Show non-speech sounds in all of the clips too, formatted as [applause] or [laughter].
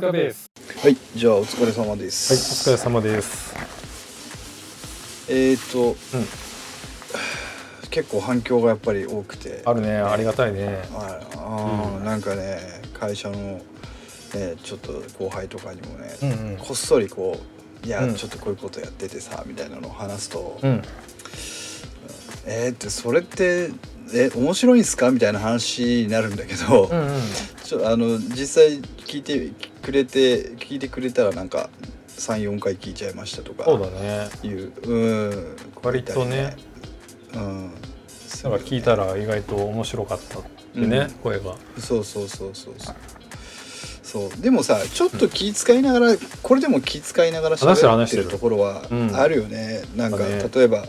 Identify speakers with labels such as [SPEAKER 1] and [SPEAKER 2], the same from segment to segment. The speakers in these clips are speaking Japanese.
[SPEAKER 1] 笹塚です。
[SPEAKER 2] はいじゃあお疲れ様で
[SPEAKER 1] はい
[SPEAKER 2] す
[SPEAKER 1] お疲れ様です。
[SPEAKER 2] えっ、ー、と、結構反響がやっぱり多くて。
[SPEAKER 1] あるねありがたいね。
[SPEAKER 2] ああー、なんかね会社の、ね、ちょっと後輩とかにもね、
[SPEAKER 1] うんうん。
[SPEAKER 2] こっそりこう「いや、
[SPEAKER 1] うん。
[SPEAKER 2] ちょっとこういうことやっててさ」みたいなのを話すと「
[SPEAKER 1] うん。
[SPEAKER 2] えー、ってそれってえ面白いんすか?」みたいな話になるんだけど、
[SPEAKER 1] うんうん。
[SPEAKER 2] ちょあの実際聞いてくれて聞いてくれたらなんか34回聞いちゃいましたとか
[SPEAKER 1] そうだね。
[SPEAKER 2] いううん。
[SPEAKER 1] 割とね。
[SPEAKER 2] うん。
[SPEAKER 1] なんか聞いたら意外と面白かったってね、
[SPEAKER 2] うん。
[SPEAKER 1] 声が。
[SPEAKER 2] そうそうそうそうそう。そう。でもさちょっと気遣いながら、これでも気遣いながら
[SPEAKER 1] 話してる
[SPEAKER 2] 喋って
[SPEAKER 1] る。
[SPEAKER 2] るところは
[SPEAKER 1] うん。
[SPEAKER 2] あるよね、なんか
[SPEAKER 1] だね。
[SPEAKER 2] 例えば、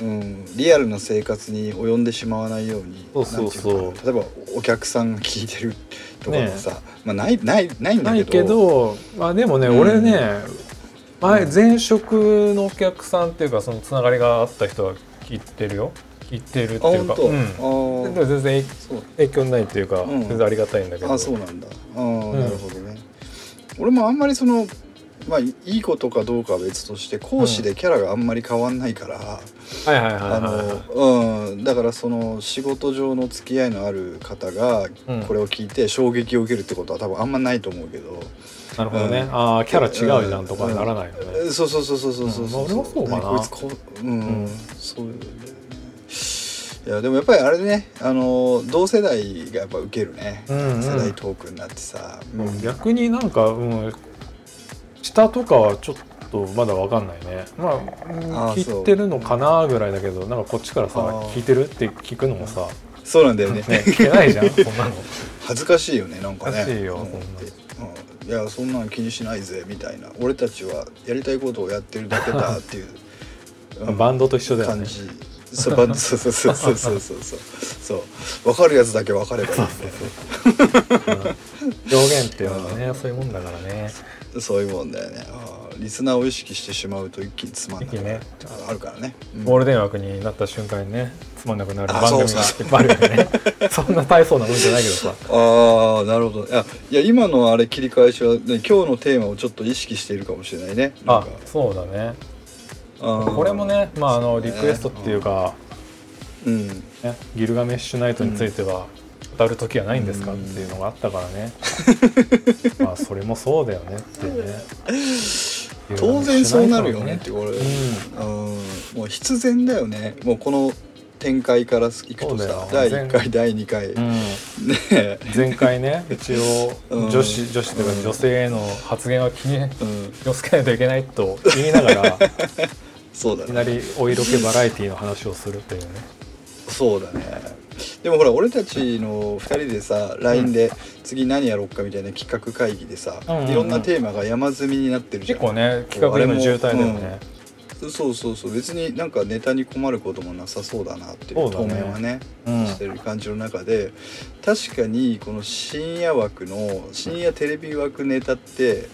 [SPEAKER 2] うん、リアルな生活に及んでしまわないように
[SPEAKER 1] そうそうそう。
[SPEAKER 2] 例えばお客さんが聞いてるとかもさ、まあ、ないないないんだけど。
[SPEAKER 1] けどまあでもね、
[SPEAKER 2] うん。
[SPEAKER 1] 俺ね前前職のお客さんっていうかそのつながりがあった人は聞いてるよ。聞いてるって
[SPEAKER 2] あ
[SPEAKER 1] いうかうん、全然影響ないっていうか、
[SPEAKER 2] うん。
[SPEAKER 1] 全然ありがたいんだけど。
[SPEAKER 2] あそうなんだ。あー、
[SPEAKER 1] ん。
[SPEAKER 2] なるほどね。俺もあんまりそのまあいいことかどうかは別として講師でキャラがあんまり変わんないから、だからその仕事上の付き合いのある方が
[SPEAKER 1] うん。
[SPEAKER 2] これを聞いて衝撃を受けるってことは多分あんまないと思うけど、
[SPEAKER 1] なるほどね、
[SPEAKER 2] うん。
[SPEAKER 1] ああキャラ違うじゃんとかならないよね、
[SPEAKER 2] えそうそうそうそうそうそう。
[SPEAKER 1] うんまあそうか
[SPEAKER 2] こいつこううん、
[SPEAKER 1] うん。
[SPEAKER 2] そうだよね。いやでもやっぱりあれねあの同世代がやっぱ受けるね、
[SPEAKER 1] うんうん。
[SPEAKER 2] 世代トークになってさ、うん
[SPEAKER 1] 逆になんか、うん、下とかはちょっとまだわかんないね。まあうん
[SPEAKER 2] あー
[SPEAKER 1] 聞いてるのかなぐらいだけどなんかこっちからさ
[SPEAKER 2] あー。
[SPEAKER 1] 聞いてるって聞くのもさ、
[SPEAKER 2] そうなんだよね。
[SPEAKER 1] ね、聞けないじゃん [laughs] そんなの。
[SPEAKER 2] 恥ずかしいよねなんかね。
[SPEAKER 1] 恥ずかしいよ
[SPEAKER 2] うん
[SPEAKER 1] そんな
[SPEAKER 2] うん。いやそんなの気にしないぜみたいな。俺たちはやりたいことをやってるだけだっていう、[laughs] うん
[SPEAKER 1] バンドと一緒だよね。
[SPEAKER 2] 感じ。そうバンドそうそうそうそうそうそう。そう。そう分かるやつだけ分かればいいんだよね。
[SPEAKER 1] 表現っていうのはね [laughs] そういうもんだからね
[SPEAKER 2] そういうもんだよね。リスナーを意識してしまうと一気につまんなくなる。
[SPEAKER 1] 一
[SPEAKER 2] あるからね、うん。
[SPEAKER 1] ゴールデン枠になった瞬間にねつまんなくなる
[SPEAKER 2] あ
[SPEAKER 1] 番組がいっぱいあるよね。[laughs] そんな大層なもんじゃないけどさ。
[SPEAKER 2] ああなるほど。いやいや今のあれ切り返しは、ね、今日のテーマをちょっと意識しているかもしれないね。
[SPEAKER 1] あ
[SPEAKER 2] か。
[SPEAKER 1] そうだね。これもねまああのリクエストっていうか、
[SPEAKER 2] うん。
[SPEAKER 1] ね、ギルガメッシュナイトについては語る時はないんですかっていうのがあったからね、まあそれもそうだよねってね。
[SPEAKER 2] 当然そうなるよねってこれ、
[SPEAKER 1] う
[SPEAKER 2] うん。もう必然だよね。もうこの展開からいくとさ第1
[SPEAKER 1] 全
[SPEAKER 2] 回。第2回、
[SPEAKER 1] ん、
[SPEAKER 2] ね
[SPEAKER 1] うん、
[SPEAKER 2] え
[SPEAKER 1] 前回ね [laughs] 一応
[SPEAKER 2] うん。
[SPEAKER 1] 女子女子というか女性への発言は気に
[SPEAKER 2] うん。
[SPEAKER 1] 気をつけないといけないと言いながら [laughs]
[SPEAKER 2] そうだね。
[SPEAKER 1] いきなりお色気バラエティの話をするっていうね。
[SPEAKER 2] そうだねでもほら俺たちの2人でさ LINE で次何やろうかみたいな企画会議でさ、
[SPEAKER 1] うんうんうん。
[SPEAKER 2] いろんなテーマが山積みになってるじゃん。
[SPEAKER 1] 結構ね企画の渋滞だよね、
[SPEAKER 2] そうそうそう別になんかネタに困ることもなさそうだなっていう
[SPEAKER 1] ね。
[SPEAKER 2] 面はね
[SPEAKER 1] うん。
[SPEAKER 2] してる感じの中で確かにこの深夜枠の深夜テレビ枠ネタって、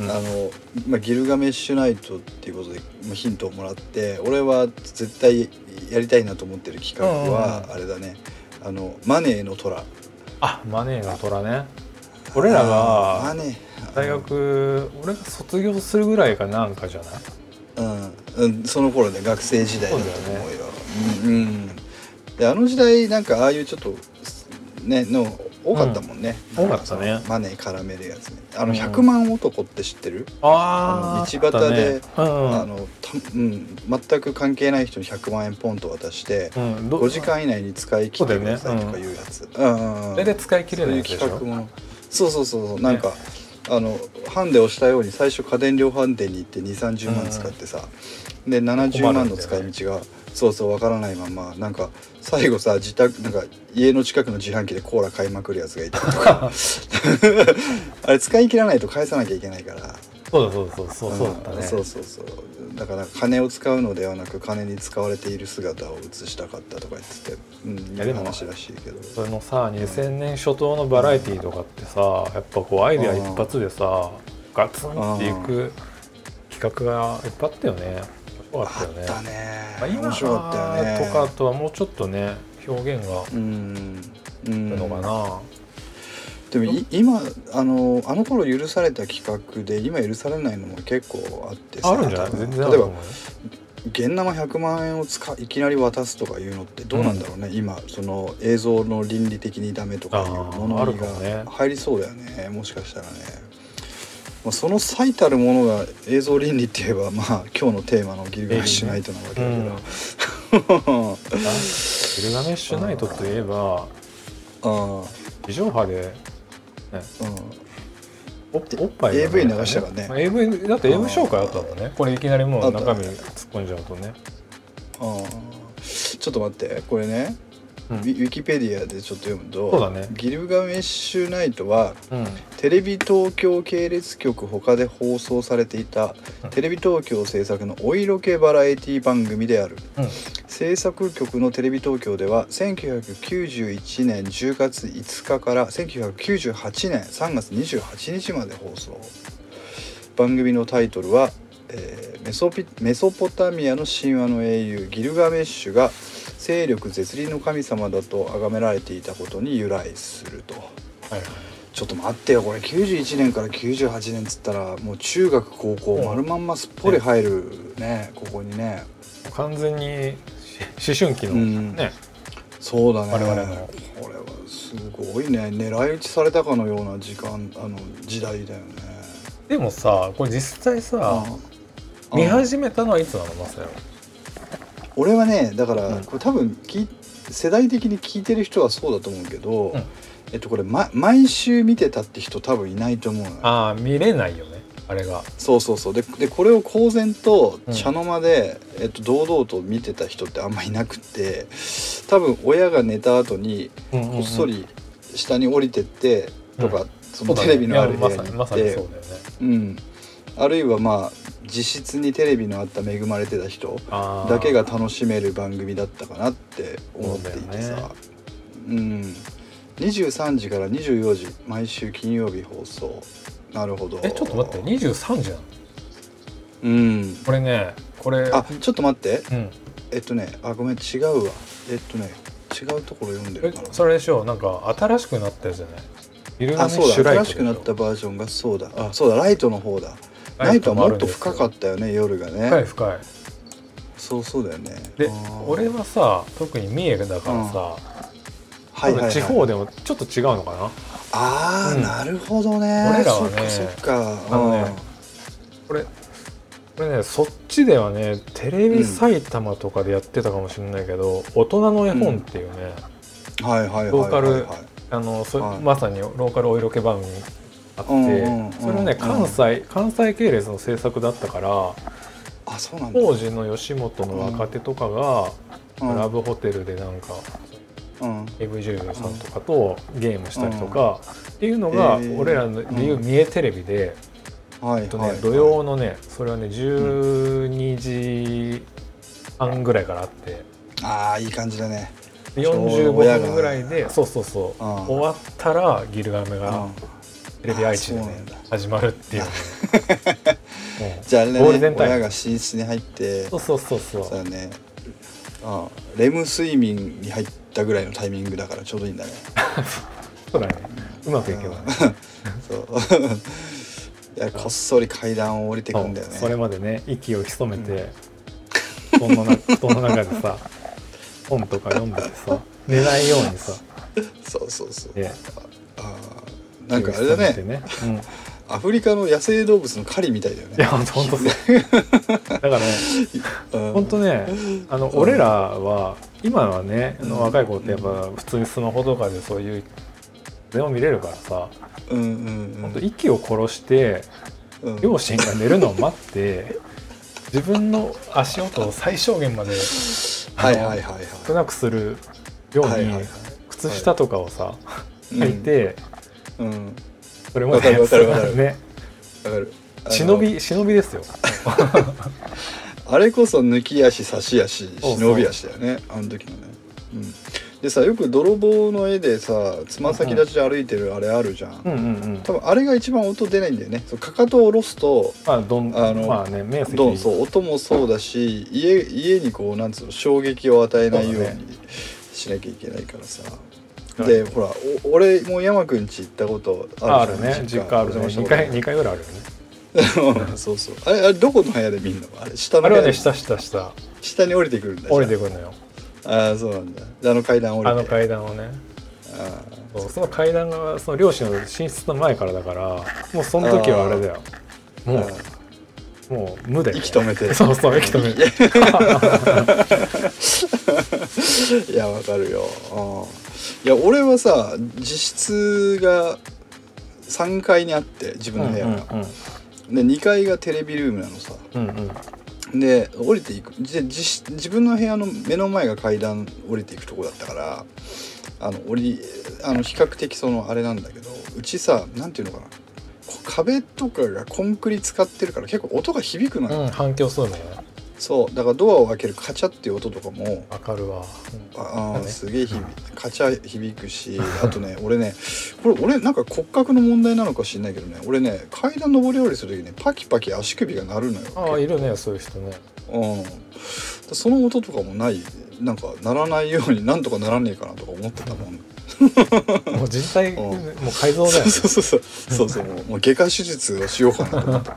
[SPEAKER 1] うんうん。
[SPEAKER 2] あの、まあ、ギルガメッシュナイトっていうことでまあヒントをもらって俺は絶対やりたいなと思ってる企画はあれだね、あのマネーの虎。
[SPEAKER 1] あマネーの虎ね。俺らが大学俺が卒業するぐらいかなんかじゃない？
[SPEAKER 2] うん、うん、その頃ね学生時代だと思うよ。うん、うん、であの時代なんかああいうちょっとねの多かったもんね、
[SPEAKER 1] うん。多かったね。
[SPEAKER 2] マネー絡めるやつね。あの
[SPEAKER 1] うん。
[SPEAKER 2] 100万男って知ってる、
[SPEAKER 1] あ
[SPEAKER 2] あの道端で
[SPEAKER 1] あ
[SPEAKER 2] のたうん、全く関係ない人に100万円ポンと渡して、
[SPEAKER 1] うん。ど
[SPEAKER 2] 5時間以内に使い切ってくださいとかいうやつ。
[SPEAKER 1] それで使い切れないでしょ？
[SPEAKER 2] いう企画も。そうそうそうそう。なんか、あのハンデをしたように最初家電量販店に行って2 3 0万使ってさ、で70万の使い道がそうそうわからないままなんか最後さ自宅なんか家の近くの自販機でコーラ買いまくるやつがいたりとかあれ使い切らないと返さなきゃいけないから。
[SPEAKER 1] そうだそうだそうだそうそうだったね。
[SPEAKER 2] んそうそうそう。だから金を使うのではなく金に使われている姿を映したかったとか言ってて。うん
[SPEAKER 1] いやでも
[SPEAKER 2] 話らしいけど。
[SPEAKER 1] それのさ2000年初頭のバラエティーとかってさやっぱこうアイデア一発でさガツンっていく企画がいっぱいあったよね面白かったよね。
[SPEAKER 2] あったね。
[SPEAKER 1] まあ今
[SPEAKER 2] 面白かったよね。
[SPEAKER 1] とかとはもうちょっとね表現が
[SPEAKER 2] うん。うん。
[SPEAKER 1] のかな、
[SPEAKER 2] でもい今あのあの頃許された企画で今許されないのも結構あってさ。
[SPEAKER 1] あるんじゃない？全然あ
[SPEAKER 2] 例えば
[SPEAKER 1] ると思うよ。
[SPEAKER 2] 現生100万円を使いきなり渡すとかいうのってどうなんだろうね、今その映像の倫理的にダメとかいう
[SPEAKER 1] もね。
[SPEAKER 2] が入りそうだよね。もしかしたらね、まあ、その最たるものが映像倫理って言えばまあ今日のテーマのギルガメッシュナイトなわけだけど、
[SPEAKER 1] うん。[laughs] ギルガメッシュナイトといえば
[SPEAKER 2] あ
[SPEAKER 1] 地上波で、ね、
[SPEAKER 2] あうん。
[SPEAKER 1] おおっぱいが
[SPEAKER 2] AV 流したからね。
[SPEAKER 1] まあ AV だって AV 紹介あったんだね。これいきなりもう中身突っ込んじゃうとね。
[SPEAKER 2] あーちょっと待ってこれね、
[SPEAKER 1] うん
[SPEAKER 2] ウィキペディアでちょっと読むと
[SPEAKER 1] そうだね。
[SPEAKER 2] ギルガメッシュナイトは
[SPEAKER 1] うん。
[SPEAKER 2] テレビ東京系列局他で放送されていた
[SPEAKER 1] うん。
[SPEAKER 2] テレビ東京制作のお色気バラエティ番組である。
[SPEAKER 1] うん。
[SPEAKER 2] 制作局のテレビ東京では1991年10月5日から1998年3月28日まで放送。番組のタイトルは、えーメソピメソポタミアの神話の英雄ギルガメッシュが勢力絶倫の神様だと崇められていたことに由来すると。
[SPEAKER 1] はいはい。
[SPEAKER 2] ちょっと待ってよこれ。91年から98年っつったらもう中学高校
[SPEAKER 1] うん。
[SPEAKER 2] 丸まんますっぽり入るねここにね。
[SPEAKER 1] 完全にし思春期の
[SPEAKER 2] うん。
[SPEAKER 1] ね、
[SPEAKER 2] そうだね。
[SPEAKER 1] 我々の。
[SPEAKER 2] これはすごいね。狙い撃ちされたかのような時間あの時代だよね。
[SPEAKER 1] でもさこれ実際さ
[SPEAKER 2] あ
[SPEAKER 1] 見始めたのはいつなの？まさよ
[SPEAKER 2] 俺はねだから、
[SPEAKER 1] うん。
[SPEAKER 2] これ多分聞い世代的に聞いてる人はそうだと思うけど、
[SPEAKER 1] うん。
[SPEAKER 2] えっとこれ、ま、毎週見てたって人多分いないと思うのよ。
[SPEAKER 1] ああ見れないよねあれが。
[SPEAKER 2] そうそうそう。ででこれを公然と
[SPEAKER 1] うん。
[SPEAKER 2] 茶の間で、えっと、堂々と見てた人ってあんまいなくって多分親が寝た後にこっそり下に降りてってとか、そのテレビのある部屋に行って
[SPEAKER 1] そうだよね。
[SPEAKER 2] うん、あるいはまあ自室にテレビのあった恵まれてた人だけが楽しめる番組だったかなって思っていてさ。うん。23時から24時毎週金曜日放送。なるほど。
[SPEAKER 1] えちょっと待って。23時なの？
[SPEAKER 2] うん。
[SPEAKER 1] これねこれ
[SPEAKER 2] あちょっと待って。
[SPEAKER 1] うん。
[SPEAKER 2] えっとねあごめん違うわ。えっとね違うところ読んで
[SPEAKER 1] え
[SPEAKER 2] るかな。
[SPEAKER 1] それでしょなんか新しくなったやつじゃない
[SPEAKER 2] あそうだ。新しくなったバージョンがそうだ。あそうだ。ライトの方だライトはもっと深かったよね夜がね。
[SPEAKER 1] 深い深い。
[SPEAKER 2] そうそうだよね。
[SPEAKER 1] で俺はさ特に三重だからさ、
[SPEAKER 2] はいはい、はい、
[SPEAKER 1] 地方でもちょっと違うのかな。
[SPEAKER 2] ああ、
[SPEAKER 1] うん。
[SPEAKER 2] なるほどね。
[SPEAKER 1] 俺らはね
[SPEAKER 2] そっかそっか。
[SPEAKER 1] あのねこれこれねそっちではねテレビ埼玉とかでやってたかもしれないけど、大人の絵本っていうね、
[SPEAKER 2] うん。はいはいはいはい
[SPEAKER 1] ローカル
[SPEAKER 2] はい
[SPEAKER 1] あのそ
[SPEAKER 2] はい。
[SPEAKER 1] まさにローカルお色気番組あって、
[SPEAKER 2] うんうんうん
[SPEAKER 1] それはね関西関西系列の制作だったから
[SPEAKER 2] あそうな
[SPEAKER 1] 当時の吉本の若手とかが、
[SPEAKER 2] うん。
[SPEAKER 1] ラブホテルでなんか
[SPEAKER 2] うん。
[SPEAKER 1] AV 女優さんとかとゲームしたりとか、っていうのが、俺らのでいう三重テレビで、
[SPEAKER 2] はい
[SPEAKER 1] えっと
[SPEAKER 2] はい
[SPEAKER 1] ね土曜のねそれはね12時半ぐらいからあって。
[SPEAKER 2] ああいい感じだね。
[SPEAKER 1] で
[SPEAKER 2] ちょうど
[SPEAKER 1] 45
[SPEAKER 2] 親が
[SPEAKER 1] 分ぐらいでそうそうそう。
[SPEAKER 2] うん。
[SPEAKER 1] 終わったらギルガメが
[SPEAKER 2] うん
[SPEAKER 1] テレビ愛知でね始まるっていう。[laughs]
[SPEAKER 2] じゃああれね親が寝室に入って
[SPEAKER 1] そうそうそうそう。
[SPEAKER 2] そうだね。あレム睡眠に入ったぐらいのタイミングだからちょうどいいんだね。[laughs]
[SPEAKER 1] そうだね。うまくいけばね。[laughs]
[SPEAKER 2] そう。いやこっそり階段を降りてく
[SPEAKER 1] ん
[SPEAKER 2] だよね。
[SPEAKER 1] それまでね息を潜めて布団の中布団の中でさ本とか読んでてさ寝ないようにさ。
[SPEAKER 2] そうそうそう。
[SPEAKER 1] で
[SPEAKER 2] あーなんかあれだね。
[SPEAKER 1] ねうん。
[SPEAKER 2] アフリカの野生動物の狩りみたいだよね。
[SPEAKER 1] いや本当だからね [laughs]
[SPEAKER 2] うん。
[SPEAKER 1] 本当ねあの、
[SPEAKER 2] うん。
[SPEAKER 1] 俺らは今はね若い子ってやっぱ普通にスマホとかでそういうでも見れるからさ。
[SPEAKER 2] うんうん
[SPEAKER 1] 本当息を殺して
[SPEAKER 2] うん。
[SPEAKER 1] 両親が寝るのを待って自分の足音を最小限まで
[SPEAKER 2] はいはいはいはい。
[SPEAKER 1] 少なくするように
[SPEAKER 2] はいはいはい
[SPEAKER 1] 靴下とかをさ
[SPEAKER 2] うん。
[SPEAKER 1] 履いて
[SPEAKER 2] うん
[SPEAKER 1] それも
[SPEAKER 2] わかるわかるわかる。
[SPEAKER 1] ね。
[SPEAKER 2] わかる。
[SPEAKER 1] 忍び忍びですよ。[laughs]
[SPEAKER 2] あれこそ抜き足差し足忍び足だよね。あの時のね。うん。でさよく泥棒の絵でさつま先立ちで歩いてるあれあるじゃん、
[SPEAKER 1] うんうんうん。
[SPEAKER 2] 多分あれが一番音出ないんだよね。そうかかとを下ろすと
[SPEAKER 1] まあどん
[SPEAKER 2] あの
[SPEAKER 1] まあね面積。
[SPEAKER 2] どんそう音もそうだし家家にこうなんつうの衝撃を与えないようにしなきゃいけないからさでほらお俺も山くん家行ったこと
[SPEAKER 1] ああ
[SPEAKER 2] るじゃん
[SPEAKER 1] るね。実家あるね。2
[SPEAKER 2] お邪魔したこ。と
[SPEAKER 1] 回二回ぐらいあるよね。
[SPEAKER 2] う [laughs] んそうそう。あれあれどこの部屋で見んの？あれ下の
[SPEAKER 1] あれはね下下下。
[SPEAKER 2] 下に降りてくるんだ
[SPEAKER 1] 降りて
[SPEAKER 2] く
[SPEAKER 1] くるのよ。
[SPEAKER 2] ああそうなんだ。であの階段降りて。
[SPEAKER 1] あの階段をね。
[SPEAKER 2] あ
[SPEAKER 1] そうその階段がその両親の寝室の前からだからもうその時はあれだよ。
[SPEAKER 2] ー。
[SPEAKER 1] もうもう無で、ね、
[SPEAKER 2] 息止めて。
[SPEAKER 1] そうそう息止め。て
[SPEAKER 2] ーいやわかるよ。うん。いや俺はさ自室が3階にあって自分の部屋が、で2階がテレビルームなのさ。
[SPEAKER 1] うんうんうん。
[SPEAKER 2] で降りていく。で自自分の部屋の目の前が階段降りていくとこだったからあの降りあの比較的そのあれなんだけどうちさなんていうのかな壁とかがコンクリ使ってるから結構音が響くのよ、
[SPEAKER 1] うん、反響するのよね。
[SPEAKER 2] そうだからドアを開けるカチャっていう音とかも
[SPEAKER 1] わかるわ、
[SPEAKER 2] ああ
[SPEAKER 1] ね。
[SPEAKER 2] すげえ響いカチャ響くしあとね [laughs] 俺ねこれ俺なんか骨格の問題なのか知んないけどね俺ね階段上り下りする時ねパキパキ足首が鳴るのよ。
[SPEAKER 1] ああいるねそういう人ね。
[SPEAKER 2] うん、その音とかもないなんか鳴らないようになんとかならねえかなとか思ってたもん
[SPEAKER 1] もう人体、
[SPEAKER 2] うん。
[SPEAKER 1] もう改造だよ、ね、
[SPEAKER 2] そうそうそうそう。そうもう。もう外科手術をしようかなと思って。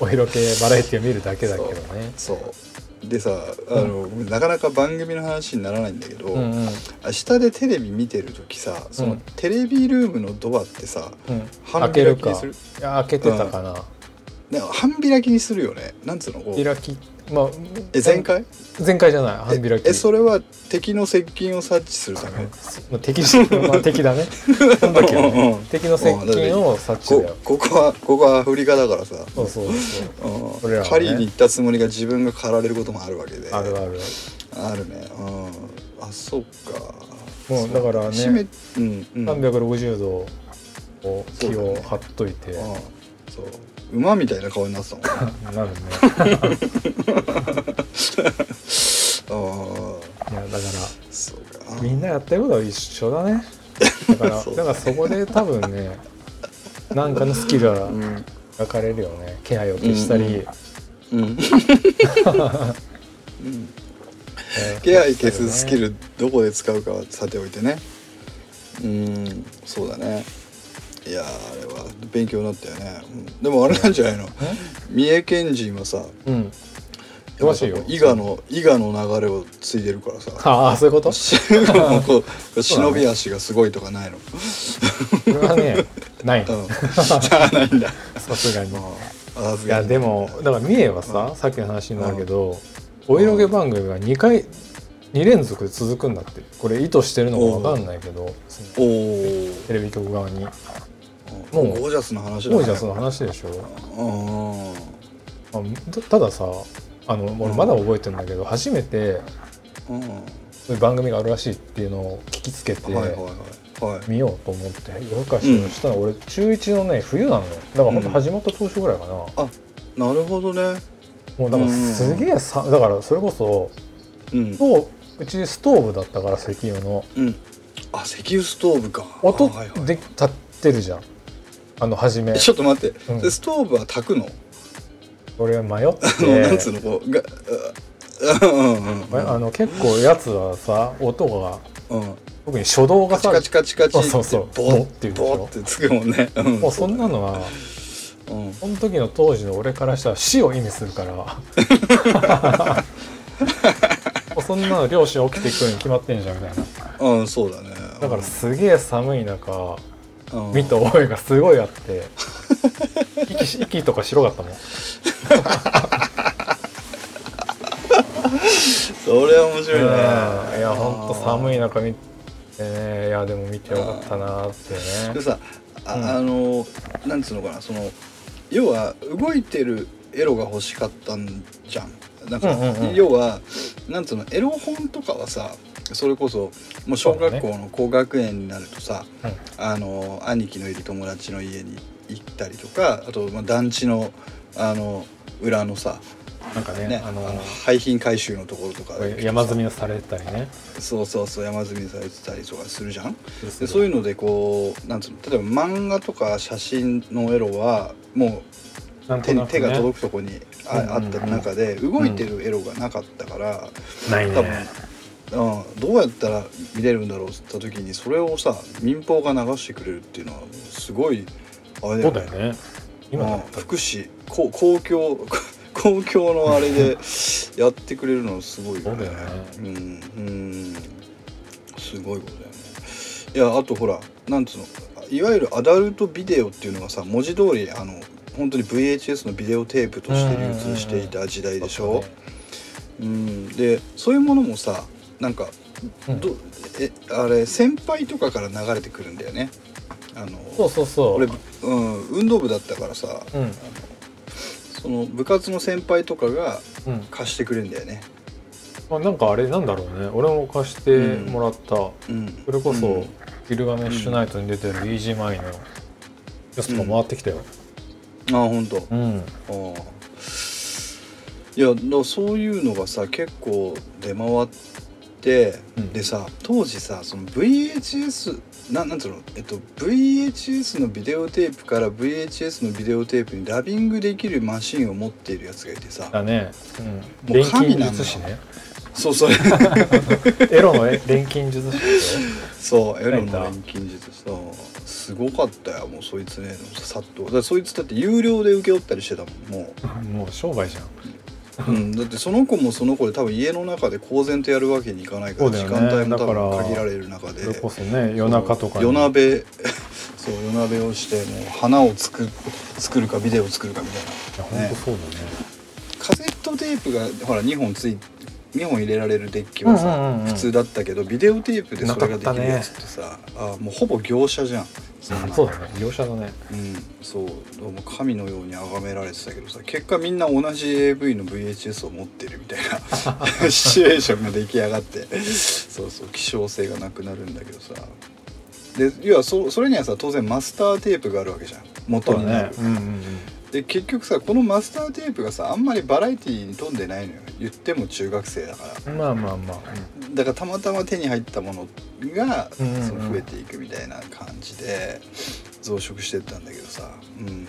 [SPEAKER 1] お色気バラエティを見るだけだけどね。
[SPEAKER 2] そう。でさあの、なかなか番組の話にならないんだけど、
[SPEAKER 1] うんうん。
[SPEAKER 2] あ下でテレビ見てる時さその、
[SPEAKER 1] うん。
[SPEAKER 2] テレビルームのドアってさ
[SPEAKER 1] うん。
[SPEAKER 2] 半
[SPEAKER 1] 開ける？か
[SPEAKER 2] 開きにする
[SPEAKER 1] いや開けてたかな、
[SPEAKER 2] ね半開きにするよね。なんつうの？こう。
[SPEAKER 1] 開きまあ
[SPEAKER 2] え全開？
[SPEAKER 1] 全開じゃない半開き。
[SPEAKER 2] ええそれは敵の接近を察知するため？[laughs]
[SPEAKER 1] まあ敵じ [laughs] まあ敵だね。その時は
[SPEAKER 2] うんうん
[SPEAKER 1] ね敵の接近を察知だ
[SPEAKER 2] こ
[SPEAKER 1] よ
[SPEAKER 2] ここはここはアフリカだからさ。
[SPEAKER 1] そうそうそう
[SPEAKER 2] う。ん。狩りに行ったつもりが自分が狩られることもあるわけで。
[SPEAKER 1] あるある
[SPEAKER 2] ある。ね。うん。あそっか。
[SPEAKER 1] もうだからね
[SPEAKER 2] うんうん。
[SPEAKER 1] 360度こう気を張っといて、
[SPEAKER 2] うん。そう馬みたいな顔になってたもんね。
[SPEAKER 1] なるね。
[SPEAKER 2] ああ
[SPEAKER 1] いやだから
[SPEAKER 2] そうか。
[SPEAKER 1] みんなやってることは一緒だね。だからだからそこで多分ねなんかのスキルは
[SPEAKER 2] うん。
[SPEAKER 1] 分かれるよね。気配を消したり、
[SPEAKER 2] うん。うん。
[SPEAKER 1] えー
[SPEAKER 2] 気配消すスキルどこで使うかはさておいてね。うん。そうだねいやーあれは勉強になったよね、うんでもあれなんじゃないの？三重県人はさ
[SPEAKER 1] うん。詳しいよ。
[SPEAKER 2] 伊賀の伊賀の流れを継いでるからさ。
[SPEAKER 1] ああそういうこと？[laughs]
[SPEAKER 2] 忍び足がすごいとかないの？
[SPEAKER 1] それはねない。
[SPEAKER 2] うん。[laughs] じゃあないんだ。
[SPEAKER 1] さすがに。
[SPEAKER 2] あ
[SPEAKER 1] いやでもだから三重はさ、さっきの話になるけど、お色気番組が2回2連続で続くんだって。これ意図してるのか分かんないけど。テレビ局側に
[SPEAKER 2] も
[SPEAKER 1] もう。
[SPEAKER 2] うゴージャスな話だね。
[SPEAKER 1] もうじゃあその話でしょ、
[SPEAKER 2] うん。
[SPEAKER 1] まあたたださあの俺まだ覚えてるんだけど初めて
[SPEAKER 2] うん。
[SPEAKER 1] そういう番組があるらしいっていうのを聞きつけて、
[SPEAKER 2] はいはいはい。はい。
[SPEAKER 1] 見ようと思って夜更かしをしたの、俺中1のね冬なのよ。だから本当始まった当初ぐらいかな、
[SPEAKER 2] なるほどね。
[SPEAKER 1] もうだからすげえさだからそれこそ
[SPEAKER 2] うん。
[SPEAKER 1] とうちストーブだったから石油の。
[SPEAKER 2] うん。あ石油ストーブか。
[SPEAKER 1] 音
[SPEAKER 2] あはいはい。
[SPEAKER 1] で立ってるじゃんあの初め。
[SPEAKER 2] えちょっと待って、
[SPEAKER 1] うん。
[SPEAKER 2] でストーブは炊くの？
[SPEAKER 1] 俺迷っ
[SPEAKER 2] あのなんつう
[SPEAKER 1] て
[SPEAKER 2] の？こうがあ
[SPEAKER 1] の結構やつはさ音が
[SPEAKER 2] うん。
[SPEAKER 1] 特に初動がさ
[SPEAKER 2] カチカチカチカチって
[SPEAKER 1] そうそう
[SPEAKER 2] ボッ
[SPEAKER 1] て
[SPEAKER 2] ボッってつくもんね。うん。
[SPEAKER 1] もうそんなのは
[SPEAKER 2] うん。
[SPEAKER 1] その時の当時の俺からしたら死を意味するから。そんなの両親起きてくるに決まってんじゃんみたいな。
[SPEAKER 2] うんそうだね。
[SPEAKER 1] だからすげえ寒い中
[SPEAKER 2] うん
[SPEAKER 1] 見た覚えがすごいあって。息し息とか白かったもん。[laughs]
[SPEAKER 2] それは面白いね。
[SPEAKER 1] いやほんと寒い中見てね。いやでも見てよかったなーってね。
[SPEAKER 2] でさあ,、
[SPEAKER 1] うん。
[SPEAKER 2] あのなんつうのかなその要は動いてるエロが欲しかったんじゃん。なんか、
[SPEAKER 1] うんうんうん。
[SPEAKER 2] 要はなんつうのエロ本とかはさそれこそもう小学校の高学年になるとさ、あの兄貴のいる友達の家に行ったりとかあと、まあ、団地のあの裏のさ
[SPEAKER 1] なんかね
[SPEAKER 2] ねあの廃品回収のところとか
[SPEAKER 1] 山積みをされてたりね。
[SPEAKER 2] そうそうそう山積みされてたりとかするじゃん。でそういうのでこうなんつうの例えば漫画とか写真のエロはも
[SPEAKER 1] な
[SPEAKER 2] うん手,、
[SPEAKER 1] ね。
[SPEAKER 2] 手が届くとこにあ,、
[SPEAKER 1] うんうんうん。
[SPEAKER 2] あった中で動いてるエロがなかったから、
[SPEAKER 1] ない
[SPEAKER 2] 多分
[SPEAKER 1] ね
[SPEAKER 2] うん、どうやったら見れるんだろうって言った時にそれをさ民放が流してくれるっていうのはすごいあれ
[SPEAKER 1] そうだよね。今だ
[SPEAKER 2] あ
[SPEAKER 1] ったら。
[SPEAKER 2] 福祉公公共 [laughs] 公共のあれで [laughs] やってくれるのすごいよね。
[SPEAKER 1] そうだよね。
[SPEAKER 2] うん。うん。すごいことだよね。いやあとほらなんつうのいわゆるアダルトビデオっていうのがさ文字通りあの本当に VHS のビデオテープとして流通していた時代でしょ、うん、でそういうものもさなんか
[SPEAKER 1] うん。
[SPEAKER 2] どえあれ先輩とかから流れてくるんだよね。あの
[SPEAKER 1] そうそうそう。
[SPEAKER 2] 俺、うん、運動部だったからさ
[SPEAKER 1] うん。
[SPEAKER 2] その部活の先輩とかが
[SPEAKER 1] うん。
[SPEAKER 2] 貸してくれるんだよね。
[SPEAKER 1] まあ、なんかあれなんだろうね。俺も貸してもらった、
[SPEAKER 2] うん、
[SPEAKER 1] それこそ、
[SPEAKER 2] うん。
[SPEAKER 1] ギルガメッシュナイトに出てるイージーマイのやつとか回ってきたよ。
[SPEAKER 2] あ本当。
[SPEAKER 1] うん、
[SPEAKER 2] ああ。いやだそういうのがさ結構出回って、
[SPEAKER 1] うん。
[SPEAKER 2] でさ当時さその VHS ななんつうの、えっと、VHS のビデオテープから VHS のビデオテープにダビングできるマシンを持っているやつがいてさ。
[SPEAKER 1] だね、うん、
[SPEAKER 2] もう神なんだ
[SPEAKER 1] 術師ね。
[SPEAKER 2] そうそう。[laughs]
[SPEAKER 1] エロの錬金術師
[SPEAKER 2] そうエロの錬金術さすごかったよもうそいつね。さっと。そいつだって有料で請け負ったりしてたもんもう。
[SPEAKER 1] ょ [laughs] もう商売じゃん
[SPEAKER 2] うん、だってその子もその子で多分家の中で公然とやるわけにいかないから、
[SPEAKER 1] ね。
[SPEAKER 2] 間帯も多分限られる中で。
[SPEAKER 1] それこそね夜中とかに。
[SPEAKER 2] 夜鍋 [laughs] そう夜鍋をしてもう花を作作るかビデオを作るかみたいな。い
[SPEAKER 1] や本当そうだね。
[SPEAKER 2] カセットテープがほら2本つい2本入れられるデッキはさ、
[SPEAKER 1] うんうんうんうん。
[SPEAKER 2] 普通だったけどビデオテープでそれができるやつってさ、あもうほぼ業者じゃん。そんな
[SPEAKER 1] そうだね。業者だね。
[SPEAKER 2] うん、そう。どうも神のように崇められてたけどさ結果みんな同じ AV の VHS を持ってるみたいな [laughs] シチュエーションが出来上がってそうそう希少性がなくなるんだけどさ。で要はそそれにはさ当然マスターテープがあるわけじゃん。
[SPEAKER 1] そう
[SPEAKER 2] 元にな
[SPEAKER 1] ね。うんうんうん
[SPEAKER 2] で結局さこのマスターテープがさあんまりバラエティーに富んでないのよ。言っても中学生だから。
[SPEAKER 1] まあまあまあ、
[SPEAKER 2] だからたまたま手に入ったものがその増えていくみたいな感じで増殖してったんだけどさ、うん。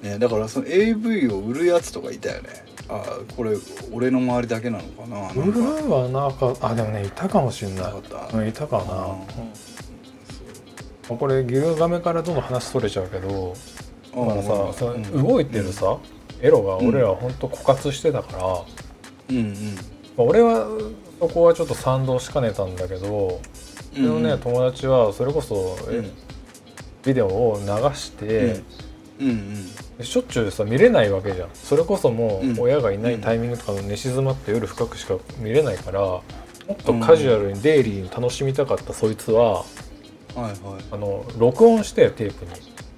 [SPEAKER 2] ね、だからその AV を売るやつとかいたよね。あこれ俺の周りだけなのかな
[SPEAKER 1] うん、ウ
[SPEAKER 2] なんか
[SPEAKER 1] ルはなんか。あでもねいたかもしれない。うんいたかな、
[SPEAKER 2] あ
[SPEAKER 1] うん。これギルガメからどんどん話取れちゃうけどだからさ、その動いてるさ、エロが俺らほんと枯渇してたから、
[SPEAKER 2] うんうん。
[SPEAKER 1] まあ俺はそこはちょっと賛同しかねたんだけど
[SPEAKER 2] う
[SPEAKER 1] のね、友達はそれこそ、え
[SPEAKER 2] うん。
[SPEAKER 1] ビデオを流して、
[SPEAKER 2] うんうん
[SPEAKER 1] しょっちゅうさ見れないわけじゃん。それこそも
[SPEAKER 2] うん。
[SPEAKER 1] う親がいないタイミングとかの寝静まって夜深くしか見れないからもっとカジュアルにデイリーに楽しみたかったそいつは
[SPEAKER 2] はいはい。
[SPEAKER 1] あの録音してテープに。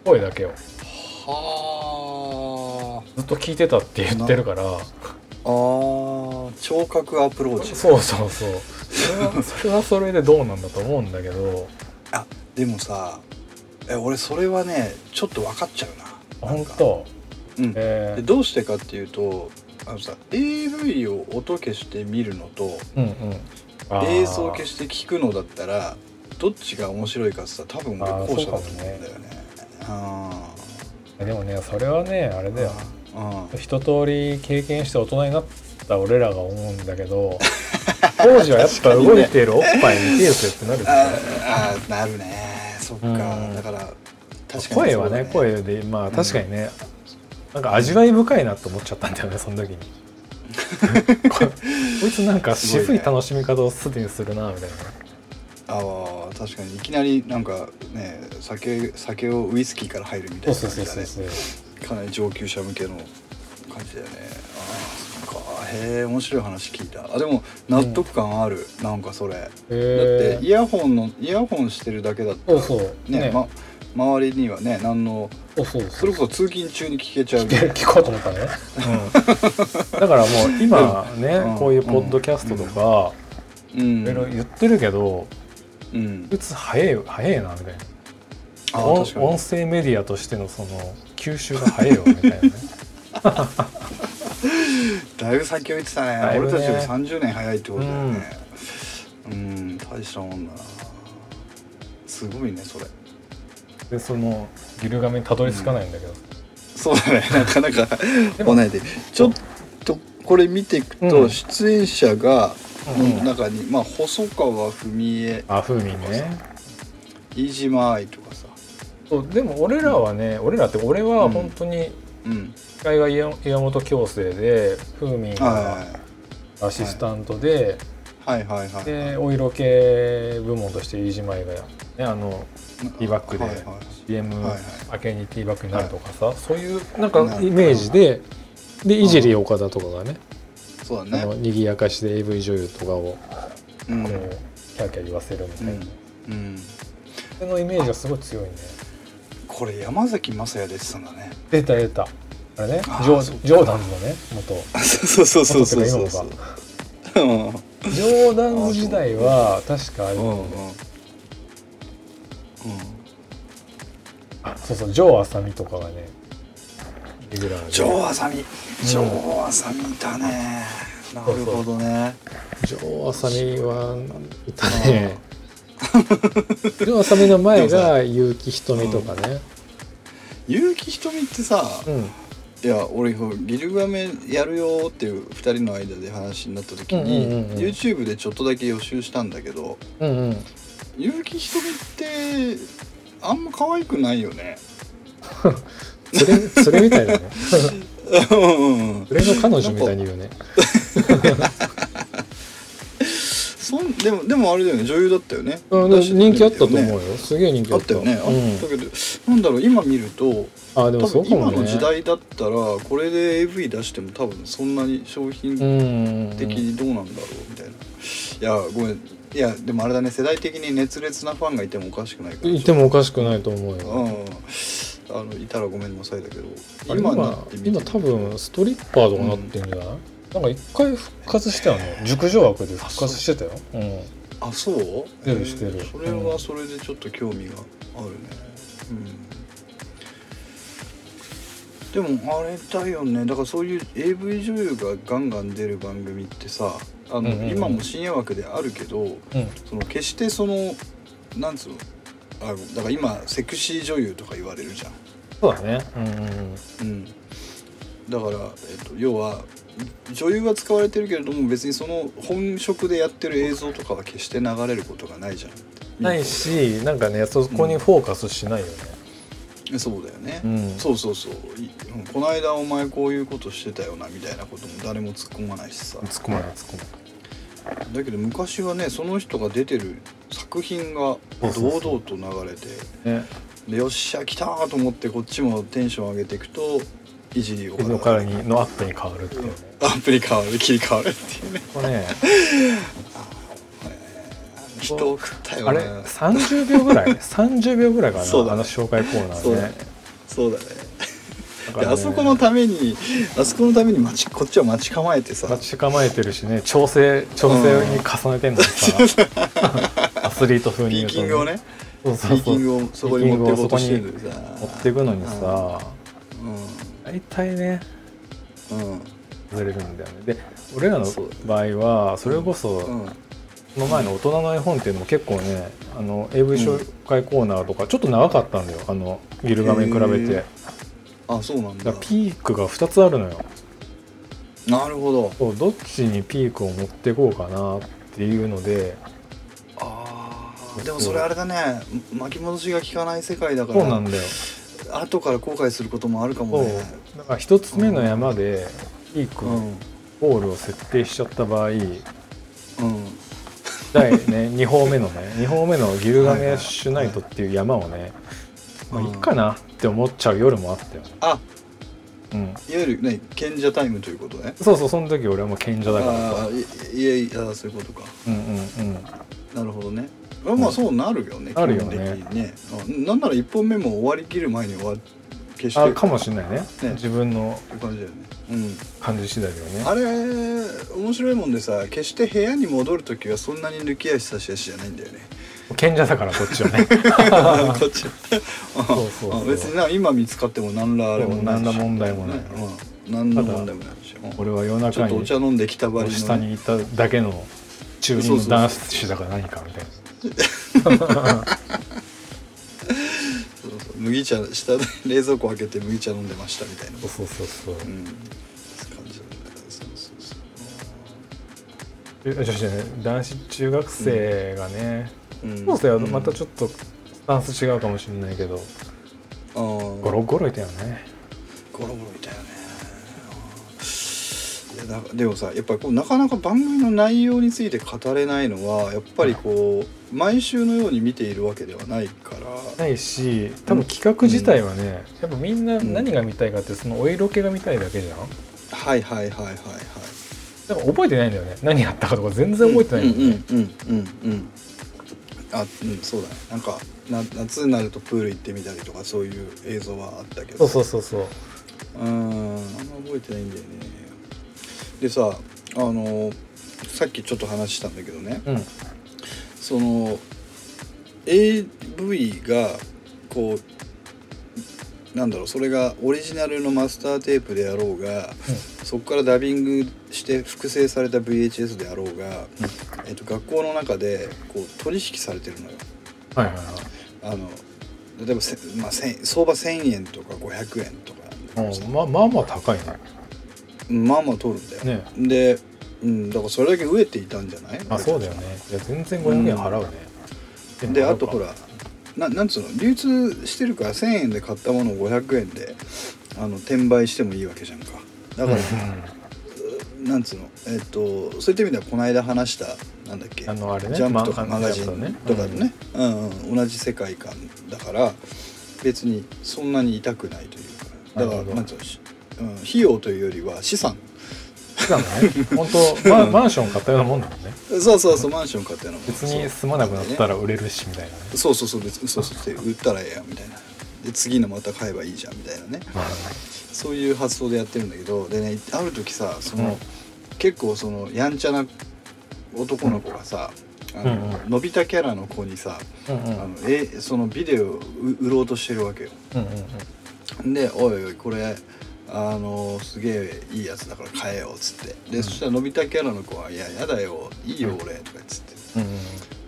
[SPEAKER 1] 声だけを
[SPEAKER 2] は
[SPEAKER 1] ずっと聞いてたって言ってるから。
[SPEAKER 2] あ聴覚アプローチ。
[SPEAKER 1] そうそうそう。それはそれはそれでどうなんだと思うんだけど。
[SPEAKER 2] あでもさえ俺それはねちょっと分かっちゃうな。
[SPEAKER 1] 本当？
[SPEAKER 2] うん。
[SPEAKER 1] えー。
[SPEAKER 2] でどうしてかっていうとあのさ AV を音消して見るのと
[SPEAKER 1] うんうん。
[SPEAKER 2] 映像消して聞くのだったらどっちが面白いかってさ多分俺後者だと思うんだよね。あ
[SPEAKER 1] でもねそれはねあれ
[SPEAKER 2] ー
[SPEAKER 1] だよ。
[SPEAKER 2] あー
[SPEAKER 1] 一通り経験して大人になった俺らが思うんだけど [laughs] 当時はやっぱ動いてるおっぱいに手をってなる。から
[SPEAKER 2] ああーなるね。そっか。
[SPEAKER 1] うん。
[SPEAKER 2] だから確かに
[SPEAKER 1] 声はね声でまあ確かにね、なんか味わい深いなと思っちゃったんだよねその時に。こ [laughs] こいつなんか渋い楽しみ方をすでにするなみたいな
[SPEAKER 2] ああ確かにいきなりなんかね酒酒をウイスキーから入るみたいな感じだね。かなり上級者向けの感じだよね。ああそっか。へえ面白い話聞いた。あでも納得感ある、なんかそれ。だって
[SPEAKER 1] へ
[SPEAKER 2] イヤホンのイヤホンしてるだけだったらね
[SPEAKER 1] ね。
[SPEAKER 2] ま、周りにはね何の
[SPEAKER 1] そうそう
[SPEAKER 2] それこそ通勤中に聞けちゃう。
[SPEAKER 1] 聞こうと思ったね、うん、[laughs] だからもう今ね、
[SPEAKER 2] うん。
[SPEAKER 1] こういうポッドキャストとか
[SPEAKER 2] うん。
[SPEAKER 1] いろいろ言ってるけど、
[SPEAKER 2] うん。
[SPEAKER 1] こいつ早い早いなみたいな。
[SPEAKER 2] あ
[SPEAKER 1] 音声メディアとしてのその吸収が早いよみたいなね。[laughs]
[SPEAKER 2] だいぶ先を言ってたね。
[SPEAKER 1] ね。
[SPEAKER 2] 俺たちより30年早いってことだよね。うん。大したもんだな。すごいねそれ。
[SPEAKER 1] でそのギルガメにたどり着かないんだけど、
[SPEAKER 2] そうだね。[laughs] なかなか来ないで。ちょっとこれ見ていくと
[SPEAKER 1] うん。
[SPEAKER 2] 出演者がの中に、まあ細川文江
[SPEAKER 1] あふみね。
[SPEAKER 2] 飯島愛とかさ。
[SPEAKER 1] そうでも俺らはね、俺らって俺は本当に
[SPEAKER 2] うん。
[SPEAKER 1] 司会が岩岩本矯正でふーみんが
[SPEAKER 2] は
[SPEAKER 1] アシスタントで、
[SPEAKER 2] いはいはいはい。
[SPEAKER 1] でお色系部門として飯島愛がねあのティーバックで
[SPEAKER 2] はいはい
[SPEAKER 1] CM
[SPEAKER 2] はいはい。
[SPEAKER 1] 明けにティーバックになるとかさ、そういうなんかイメージででいじり岡田とかがね
[SPEAKER 2] そうだ
[SPEAKER 1] あの
[SPEAKER 2] ね
[SPEAKER 1] 賑やかしで AV 女優とかを
[SPEAKER 2] うん。
[SPEAKER 1] こうキャーキャー言わせるみたいな、
[SPEAKER 2] うん。うん。
[SPEAKER 1] そのイメージがすごい強いね。
[SPEAKER 2] これ山崎雅也出てたんだね。
[SPEAKER 1] 出た出た。あれねジョジョーダンズのね元。
[SPEAKER 2] そうそうそうそうそう
[SPEAKER 1] 元
[SPEAKER 2] そう
[SPEAKER 1] ジョーダンズ時代は確かあれだ
[SPEAKER 2] うんうん
[SPEAKER 1] よねあそうそうジョー・アサミとかがねレギュラーで。
[SPEAKER 2] ジョー・アサミジョー・アサミいたね。なるほどね。
[SPEAKER 1] ジョー・アサミはいたね。ジョー・アサミの前が結城ひとみとかね
[SPEAKER 2] 結城ひとみってさ
[SPEAKER 1] うん。
[SPEAKER 2] いや俺ギルガメやるよっていう2人の間で話になった時に、
[SPEAKER 1] うんうんうんうん。
[SPEAKER 2] YouTube でちょっとだけ予習したんだけど
[SPEAKER 1] うんうん。
[SPEAKER 2] 結城ひとみってあんま可愛くないよね [laughs]
[SPEAKER 1] それそれみたいだね。
[SPEAKER 2] うん。うん。うん。
[SPEAKER 1] それの彼女みたいに言うね。
[SPEAKER 2] そんでもでもあれだよね。女優だったよね。
[SPEAKER 1] うん
[SPEAKER 2] 出して
[SPEAKER 1] 人気あったと思う
[SPEAKER 2] ね
[SPEAKER 1] よ。すげえ人気あっ
[SPEAKER 2] あったたよね、あ
[SPEAKER 1] うん。
[SPEAKER 2] ったけどなんだろう今見ると
[SPEAKER 1] あでもそうね。
[SPEAKER 2] の時代だったらこれで AV 出しても多分そんなに商品
[SPEAKER 1] うん。
[SPEAKER 2] 的にどうなんだろうみたいな、いやごめん。いやでもあれだね。世代的に熱烈なファンがいてもおかしくないから。
[SPEAKER 1] いてもおかしくないと思うよ。
[SPEAKER 2] うんあのいたらごめんなさいだけど今
[SPEAKER 1] 今多分ストリッパーとかなってんじゃない、なんか一回復活したよね熟女枠で復活してたよ。うん
[SPEAKER 2] あそう？
[SPEAKER 1] してるしてる。
[SPEAKER 2] えーそれはそれでちょっと興味があるね。うん。でもあれだよね。だからそういう AV 女優がガンガン出る番組ってさあの、
[SPEAKER 1] うんうんうん。
[SPEAKER 2] 今も深夜枠であるけど
[SPEAKER 1] うん。
[SPEAKER 2] その決してそのなんつうの？あだから今セクシー女優とか言われるじゃん。
[SPEAKER 1] そうだね。うんうんうん。
[SPEAKER 2] うん、だから、えっと、要は女優は使われてるけれども別にその本職でやってる映像とかは決して流れることがないじゃん。
[SPEAKER 1] ないしなんかねそこにフォーカスしないよね、
[SPEAKER 2] そうだよね、
[SPEAKER 1] うん。
[SPEAKER 2] そうそうそう。この間お前こういうことしてたよなみたいなことも誰も突っ込まないしさ。
[SPEAKER 1] 突っ込まない突っ込まない
[SPEAKER 2] だけど昔はねその人が出てる作品が堂々と流れて
[SPEAKER 1] ね。
[SPEAKER 2] でよっしゃ来たーと思ってこっちもテンション上げていくといじりを
[SPEAKER 1] 映像からにのアップに変わるっていうね。
[SPEAKER 2] アプリ変わる切り替わるっていうね。
[SPEAKER 1] これね。
[SPEAKER 2] 人を食ったよね
[SPEAKER 1] あれ？30秒ぐらい？30秒ぐらいかな、
[SPEAKER 2] そうだね。
[SPEAKER 1] あの紹介コーナーね。
[SPEAKER 2] そうだね。そうだねあそこのためにあそこのために待ちこっちは待ち構えてさ。
[SPEAKER 1] 待ち構えてるしね調整調整に重ねてんのにさ、アスリート風に
[SPEAKER 2] ピ
[SPEAKER 1] 言うと
[SPEAKER 2] ーキングをね。
[SPEAKER 1] そう
[SPEAKER 2] ピーキ
[SPEAKER 1] そう。そう
[SPEAKER 2] ングをそこに持っていこうとしてるさ。
[SPEAKER 1] 持っていくのにさ。
[SPEAKER 2] う
[SPEAKER 1] 大体ね
[SPEAKER 2] んうん。
[SPEAKER 1] ずれるんだよね。で俺らの場合はそれこそ、
[SPEAKER 2] うん
[SPEAKER 1] その前の大人の絵本っていうのも結構ねあの AV 紹介コーナーとかちょっと長かったんだよ。あのギルガメに比べて
[SPEAKER 2] あそうなんだ。
[SPEAKER 1] だピークが2つあるのよ。
[SPEAKER 2] なるほど。
[SPEAKER 1] そうどっちにピークを持っていこうかなっていうので。
[SPEAKER 2] あー。でもそれあれだね。巻き戻しが効かない世界だか
[SPEAKER 1] そうなん
[SPEAKER 2] ら
[SPEAKER 1] だよ。
[SPEAKER 2] 後から後悔することもあるかもね。
[SPEAKER 1] だから1つ目の山でピーク
[SPEAKER 2] うん。
[SPEAKER 1] ゴールを設定しちゃった場合。
[SPEAKER 2] うん。
[SPEAKER 1] 第、ね、2方目のね。2方目のギルガメッシュナイトっていう山をね、まあ、いいかなって思っちゃう夜もあったよ、
[SPEAKER 2] あ
[SPEAKER 1] うん、
[SPEAKER 2] いわゆるね賢者タイムということね。
[SPEAKER 1] そうそうその時俺はもう賢者だから
[SPEAKER 2] あ
[SPEAKER 1] さ。
[SPEAKER 2] あいいやいやそういうことか。
[SPEAKER 1] うんうんうん。
[SPEAKER 2] なるほどね。あまあそうなるよね、
[SPEAKER 1] なるよね。
[SPEAKER 2] 基本的にね。あなんなら1本目も終わりきる前に終わ消して
[SPEAKER 1] あかもしれないね。
[SPEAKER 2] ね。
[SPEAKER 1] 自分の
[SPEAKER 2] って感じだよね。うん。
[SPEAKER 1] 感じ次第だよね。
[SPEAKER 2] あれ面白いもんでさ決して部屋に戻る時はそんなに抜き足差し足じゃないんだよね
[SPEAKER 1] 賢者だからこっちはね。[laughs]
[SPEAKER 2] こっち。
[SPEAKER 1] そうそうそう。
[SPEAKER 2] あ別にな今見つかっても何らあれもない
[SPEAKER 1] 何ら問題もない。
[SPEAKER 2] うん。何の問題もないし。うん。
[SPEAKER 1] 俺は夜中に
[SPEAKER 2] 茶飲んできたばりの。ね
[SPEAKER 1] 下にいただけの中二の男子だから何かみたいな
[SPEAKER 2] そうそう。麦茶下で冷蔵庫開けて麦茶飲んでましたみたいな。
[SPEAKER 1] そうそうそう。そう
[SPEAKER 2] う
[SPEAKER 1] 男子中学生がね、
[SPEAKER 2] うん。
[SPEAKER 1] 高校生はまたちょっとスタンス違うかもしれないけど、
[SPEAKER 2] うん。
[SPEAKER 1] ゴロゴロいたよね。
[SPEAKER 2] ゴロゴロいたよね。でもさやっぱりこうなかなか番組の内容について語れないのはやっぱりこう毎週のように見ているわけではないから。
[SPEAKER 1] ないし多分企画自体はね、やっぱみんな何が見たいかってそのお色気が見たいだけじゃん。
[SPEAKER 2] はいはいはいはいはい。
[SPEAKER 1] だから覚えてないんだよね。何やったかとか全然覚えてないんだよね、
[SPEAKER 2] あうんそうだね。なんかな夏になるとプール行ってみたりとかそういう映像はあったけど。
[SPEAKER 1] そうそうそうそう。
[SPEAKER 2] うーんあんま覚えてないんだよね。でさあのさっきちょっと話したんだけどね。
[SPEAKER 1] うん。
[SPEAKER 2] その AV がこうなんだろうそれがオリジナルのマスターテープであろうが、そこからダビングして複製された VHS であろうが、えっと、学校の中でこう取引されてるのよ。
[SPEAKER 1] はいはいはい。
[SPEAKER 2] あの例えばせ、まあ、せん相場1,000円とか500円とか。
[SPEAKER 1] まあまあまあ高いね。
[SPEAKER 2] まあまあ取るんだよ。
[SPEAKER 1] ね。
[SPEAKER 2] で、うん、だからそれだけ飢えていたんじゃない？
[SPEAKER 1] あそうだよね。いや全然500円払うね、
[SPEAKER 2] で
[SPEAKER 1] も
[SPEAKER 2] あとほらななんつうの？流通してるから1,000円で買ったものを500円であの転売してもいいわけじゃんか。だから、なんつうの？えっとそういった意味ではこの間話したなんだっけ？
[SPEAKER 1] あのあれね
[SPEAKER 2] ジャンプとか
[SPEAKER 1] ま
[SPEAKER 2] マガジンとかでね、うんうん、同じ世界観だから別にそんなに痛くないというか。だから
[SPEAKER 1] なるほど。
[SPEAKER 2] なんつうん、費用というよりは資産。
[SPEAKER 1] 本当ママンション買ったようなもんだもんね。
[SPEAKER 2] そうそうそうマンション買ったようなもん。
[SPEAKER 1] 別に住まなくなったら売れるしみたいなね。
[SPEAKER 2] そうそうそう別にそうそう売ったらええやんみたいなで次のまた買えばいいじゃんみたいなねそういう発想でやってるんだけどでねある時さその、
[SPEAKER 1] うん
[SPEAKER 2] 結構そのやんちゃな男の子がさ、あの
[SPEAKER 1] うんうん。
[SPEAKER 2] のび太キャラの子にさ、
[SPEAKER 1] うんうん。
[SPEAKER 2] あのえそのビデオを売売ろうとしてるわけよ。
[SPEAKER 1] うんうん
[SPEAKER 2] で「おいおいこれあのすげえいいやつだから買えよ」っつって。で、
[SPEAKER 1] うん。
[SPEAKER 2] そしたらのび太キャラの子は「いややだよいいよ俺」とか言っつって。
[SPEAKER 1] うんうん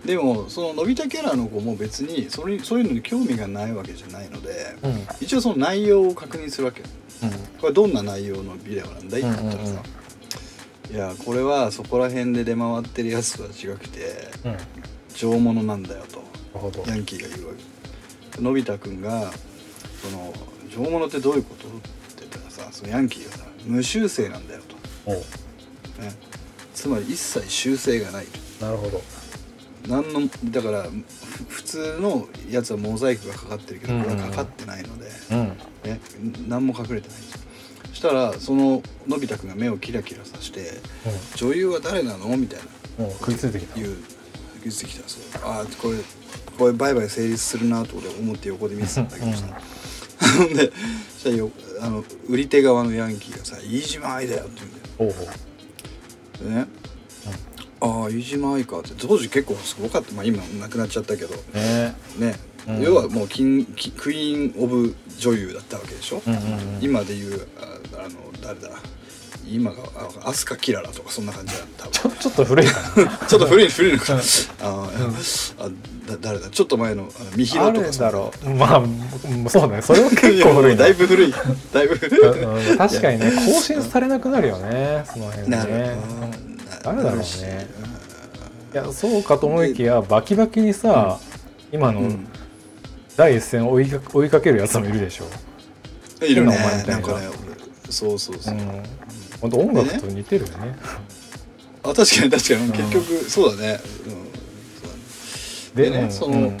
[SPEAKER 2] でもそののび太キャラの子も別にそれそういうのに興味がないわけじゃないので、一応その内容を確認するわけこれどんな内容のビデオなんだい？って言ったらさ、いやこれはそこら辺で出回ってるやつとは違くて
[SPEAKER 1] うん。な
[SPEAKER 2] 上物なんだよと
[SPEAKER 1] るほど。
[SPEAKER 2] ヤンキーが言うわけ。のび太くんがその上物ってどういうこと？って言ったらさそのヤンキーがさ無修正なんだよと、ね、つまり一切修正がない。と
[SPEAKER 1] なるほど。
[SPEAKER 2] 何のだからふ普通のやつはモザイクがかかってるけどこれはかかってないので、
[SPEAKER 1] うん。
[SPEAKER 2] ね、何も隠れてない。んですよそしたらそののび太くんが目をキラキラさして「女優は誰なの?」みたいな。
[SPEAKER 1] 食いついてきた。
[SPEAKER 2] 言う言ってきたそうああこれこれ売買成立するなと俺思って横で見てたんだけどさ、[laughs] ほんでそしたらよあの売り手側のヤンキーがさ「飯島愛だよ」って言うんだよ。
[SPEAKER 1] ほうほう。
[SPEAKER 2] でね、ああ飯島愛かって。当時結構すごかった。まあ今亡くなっちゃったけど。
[SPEAKER 1] ね。
[SPEAKER 2] ね、
[SPEAKER 1] うん。
[SPEAKER 2] 要はもうキンキクイーン・オブ女優だったわけでしょ、
[SPEAKER 1] うんうんうん。
[SPEAKER 2] 今でいうああの誰だ？今があアスカ・キララとかそんな感じだ。多
[SPEAKER 1] ちょ
[SPEAKER 2] 分
[SPEAKER 1] ちょっと古いかな。[laughs]
[SPEAKER 2] ちょっと古い古いのか。
[SPEAKER 1] うん。
[SPEAKER 2] あだ誰だ？ちょっと前のあのミヒ
[SPEAKER 1] あ
[SPEAKER 2] ロとか
[SPEAKER 1] るだろう。まあうんそうだね。それは結構古いな。
[SPEAKER 2] だいぶ古い。だいぶ古い。
[SPEAKER 1] うんうん。確かにね更新されなくなるよねその辺
[SPEAKER 2] なる
[SPEAKER 1] ね
[SPEAKER 2] ほど。
[SPEAKER 1] 誰だろうね。いやそうかと思いきやバキバキにさ、今の
[SPEAKER 2] うん
[SPEAKER 1] 第一線を追いか追いかけるやつもいるでしょ、
[SPEAKER 2] いるね。
[SPEAKER 1] 変な。
[SPEAKER 2] ん
[SPEAKER 1] な
[SPEAKER 2] かね俺そうそうそう。う、
[SPEAKER 1] ん、ほんと音楽と似てるよね。
[SPEAKER 2] あ確かに確かに。
[SPEAKER 1] うん。
[SPEAKER 2] 結局そうだね、うん、でね
[SPEAKER 1] うん
[SPEAKER 2] その
[SPEAKER 1] うん。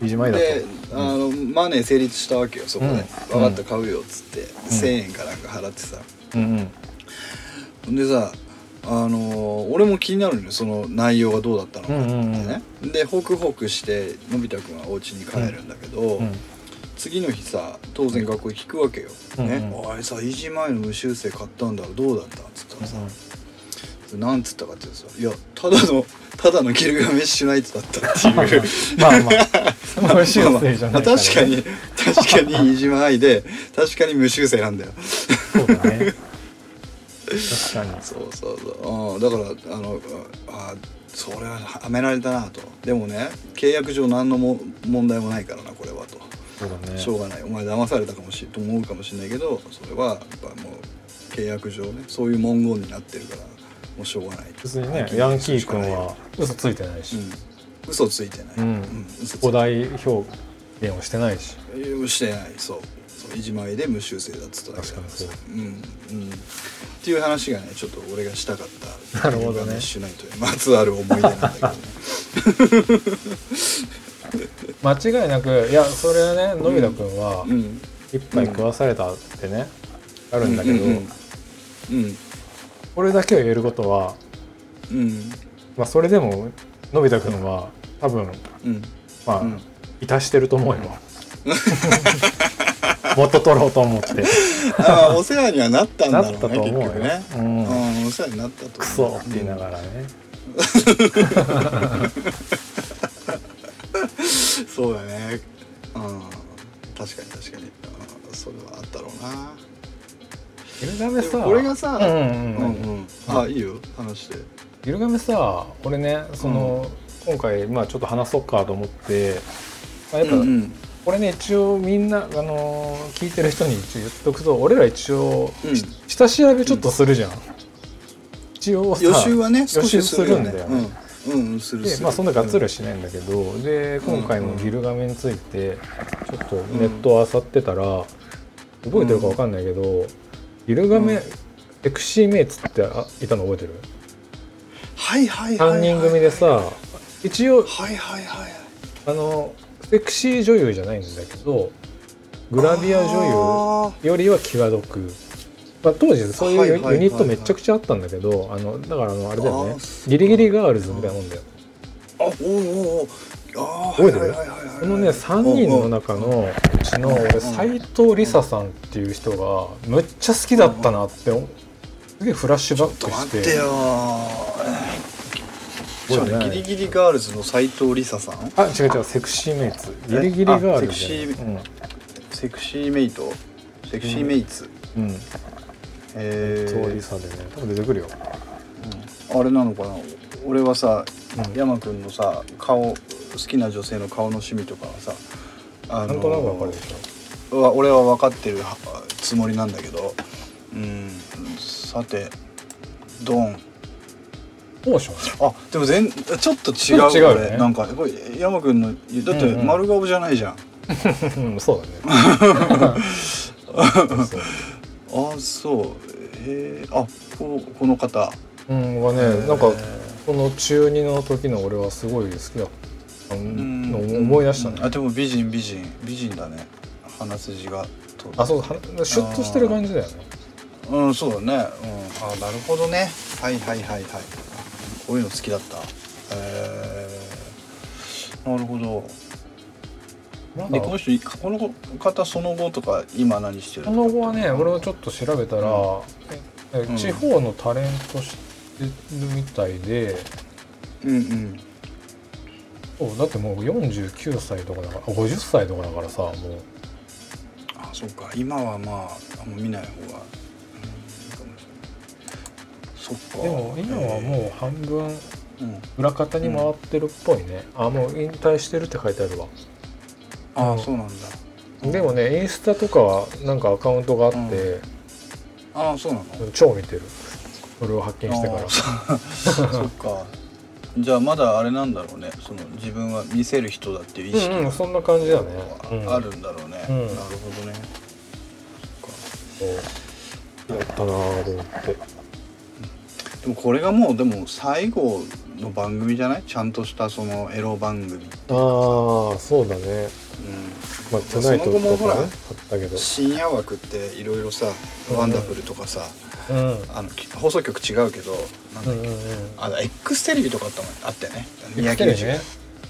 [SPEAKER 1] 飯島愛だと。
[SPEAKER 2] であのマネー成立したわけよそこで、
[SPEAKER 1] うん。
[SPEAKER 2] 分かった買うよっつって、1,000円かなんか払ってさ。
[SPEAKER 1] うんうん
[SPEAKER 2] ほん。でさあの俺も気になるのよその内容がどうだったのかって
[SPEAKER 1] うんうん
[SPEAKER 2] ね、でホクホクしてのび太くんはお家に帰るんだけど、
[SPEAKER 1] うん。
[SPEAKER 2] 次の日さ当然学校に聞くわけよ「
[SPEAKER 1] うんうん。
[SPEAKER 2] ね。おいさ飯島愛の無修正買ったんだろどうだった?」っつったらさ、なんつったかって言うとさ「いやただのただのギルガメッシュナイトだった」っていう。
[SPEAKER 1] まあまあ無修正じゃない
[SPEAKER 2] まあ確かに確かに飯島愛で確かに無修正なんだよ。
[SPEAKER 1] そうだね確かに。
[SPEAKER 2] そうそうそう。うん。だからあのあそれははめられたなと。でもね契約上何のも問題もないからなこれはと、
[SPEAKER 1] そうだね。
[SPEAKER 2] しょうがない。お前騙されたかもしれと思うかもしれないけどそれはやっぱもう契約上ねそういう文言になってるからうしょうがない。
[SPEAKER 1] 別にねヤンキー君は嘘ついてないし、
[SPEAKER 2] うん、嘘ついてない、
[SPEAKER 1] うん。
[SPEAKER 2] 嘘ついて
[SPEAKER 1] 古代表現をしてないし。
[SPEAKER 2] ないしてない。そうそういじまいで無修正だっつっただけだからさ。
[SPEAKER 1] 確か
[SPEAKER 2] う。んうん。っていう話がねちょっと俺がしたかった
[SPEAKER 1] なるほどね。
[SPEAKER 2] ギルガメッシュナイトにまつわる思い出なんだけどね。[laughs]
[SPEAKER 1] 間違いなくいやそれはねのび太くんは
[SPEAKER 2] うん。
[SPEAKER 1] 一杯食わされたってね、あるんだけど、
[SPEAKER 2] うんうん
[SPEAKER 1] これだけを言えることは、
[SPEAKER 2] うん。
[SPEAKER 1] まあ、それでものび太くんは多分
[SPEAKER 2] うん。
[SPEAKER 1] まあ、
[SPEAKER 2] うん。
[SPEAKER 1] いたしてると思うよ [laughs] 元取ろうと思って。
[SPEAKER 2] ああお世話にはなったんだろうね
[SPEAKER 1] なったと思うよ。
[SPEAKER 2] ね、
[SPEAKER 1] うん。
[SPEAKER 2] うん、お世話になったと
[SPEAKER 1] クソって言いながらね、[laughs]
[SPEAKER 2] そうだね。うん。確かに確かに、うん、それはあったろうな。
[SPEAKER 1] ギルガメさ
[SPEAKER 2] でもこれがさ
[SPEAKER 1] うんうん
[SPEAKER 2] う
[SPEAKER 1] うん
[SPEAKER 2] んうん。あいいよ。話して。
[SPEAKER 1] ギルガメさ俺ねその、今回まあちょっと話そうかと思って、まあ、やっぱ、
[SPEAKER 2] うんうん
[SPEAKER 1] これね一応みんな、あのー聞いてる人に一応言っとくと俺ら一応、
[SPEAKER 2] うん
[SPEAKER 1] し下調べちょっとするじゃん、一応さ
[SPEAKER 2] 予習はね少
[SPEAKER 1] 予習
[SPEAKER 2] しする
[SPEAKER 1] んだよね。
[SPEAKER 2] うん、うん、するる
[SPEAKER 1] ですまあそんながっつりはしないんだけど、で今回もギルガメについてちょっとネットを漁ってたら、覚えてるかわかんないけど、ギルガメ、
[SPEAKER 2] うん。
[SPEAKER 1] セクシーメイツってあいたの覚えてる？
[SPEAKER 2] はいはいはい、はい、
[SPEAKER 1] 3人組でさ一応
[SPEAKER 2] はいはいはい。
[SPEAKER 1] あのセクシー女優じゃないんだけどグラビア女優よりは際どく、まあ、当時そういうユニットめちゃくちゃあったんだけどあのだからあのあれだよね。ギリギリガールズみたいなもんだよ。
[SPEAKER 2] あおうおうお
[SPEAKER 1] 覚えてる？このね3人の中のうちの俺斎藤梨沙さんっていう人がむっちゃ好きだったなってすげえフラッシュバックしてい
[SPEAKER 2] ギリギリガールズの斎藤梨沙さん？
[SPEAKER 1] あ違う違うセクシーメイツ。ギリギリガールズ。
[SPEAKER 2] あセクシーセクシーメイト？セクシーメイツ、
[SPEAKER 1] うん、うん、
[SPEAKER 2] え
[SPEAKER 1] そう
[SPEAKER 2] ー
[SPEAKER 1] 梨沙でね。多分出てくるよ。
[SPEAKER 2] あれなのかな？俺はさ、
[SPEAKER 1] うん。
[SPEAKER 2] 山くんのさ顔好きな女性の顔の趣味とかはさあ
[SPEAKER 1] なんとなくわかるでしょ。
[SPEAKER 2] は俺は分かってるはつもりなんだけど。うん。さてドン
[SPEAKER 1] モーション
[SPEAKER 2] あでも全ちょっと違う
[SPEAKER 1] ちょっと違うよね。
[SPEAKER 2] これなんかこれ山くんのだって
[SPEAKER 1] うんうん。
[SPEAKER 2] 丸顔じゃないじゃん、
[SPEAKER 1] う [laughs] んそうだね。[laughs]
[SPEAKER 2] あそう。へえあここの方。
[SPEAKER 1] うんはねなんかこの中2の時の俺はすごい好きだ。ったのを思い出したね。
[SPEAKER 2] あでも美人美人。美人だね。鼻筋がと
[SPEAKER 1] あそうはシュッとしてる感じだよね。
[SPEAKER 2] うんそうだね。うん。あなるほどね。はいはいはいはいこういうの好きだった。えー、なるほど。
[SPEAKER 1] なんか
[SPEAKER 2] でこの人この方その後とか今何してる？
[SPEAKER 1] その後はね俺はちょっと調べたら、え
[SPEAKER 2] うん。
[SPEAKER 1] 地方のタレントしてるみたいで、
[SPEAKER 2] うんうん。
[SPEAKER 1] そうだってもう49歳とかだからあ50歳とかだからさもう。
[SPEAKER 2] あそうか。今はまああんま見ない方が、
[SPEAKER 1] でも今はもう半分
[SPEAKER 2] う、うん、
[SPEAKER 1] 裏方に回ってるっぽいね、あもう引退してるって書いてあるわ。
[SPEAKER 2] ああそうなんだ。
[SPEAKER 1] でもねインスタとかはなんかアカウントがあって、
[SPEAKER 2] ああそうなの？
[SPEAKER 1] 超見てる。それを発見してから。[laughs]
[SPEAKER 2] そっか。じゃあまだあれなんだろうね。その自分は見せる人だっていう意識
[SPEAKER 1] うんうんそんな感じだね、
[SPEAKER 2] ああるんだろうね、
[SPEAKER 1] うん。
[SPEAKER 2] なるほどね。
[SPEAKER 1] そう。やったなぁと思って
[SPEAKER 2] でもこれがもうでも最後の番組じゃない？ちゃんとしたそのエロ番組、
[SPEAKER 1] ああそうだね。
[SPEAKER 2] う
[SPEAKER 1] まあ「トゥナイト」
[SPEAKER 2] その後もほら
[SPEAKER 1] ねあったけど。
[SPEAKER 2] ん、深夜枠っていろいろさ「ワンダフル」とかさ
[SPEAKER 1] うん。うん
[SPEAKER 2] あの放送局違うけどなんだっけ、
[SPEAKER 1] うんうん
[SPEAKER 2] あの X テレビとかあったもんあったよね。
[SPEAKER 1] レビね。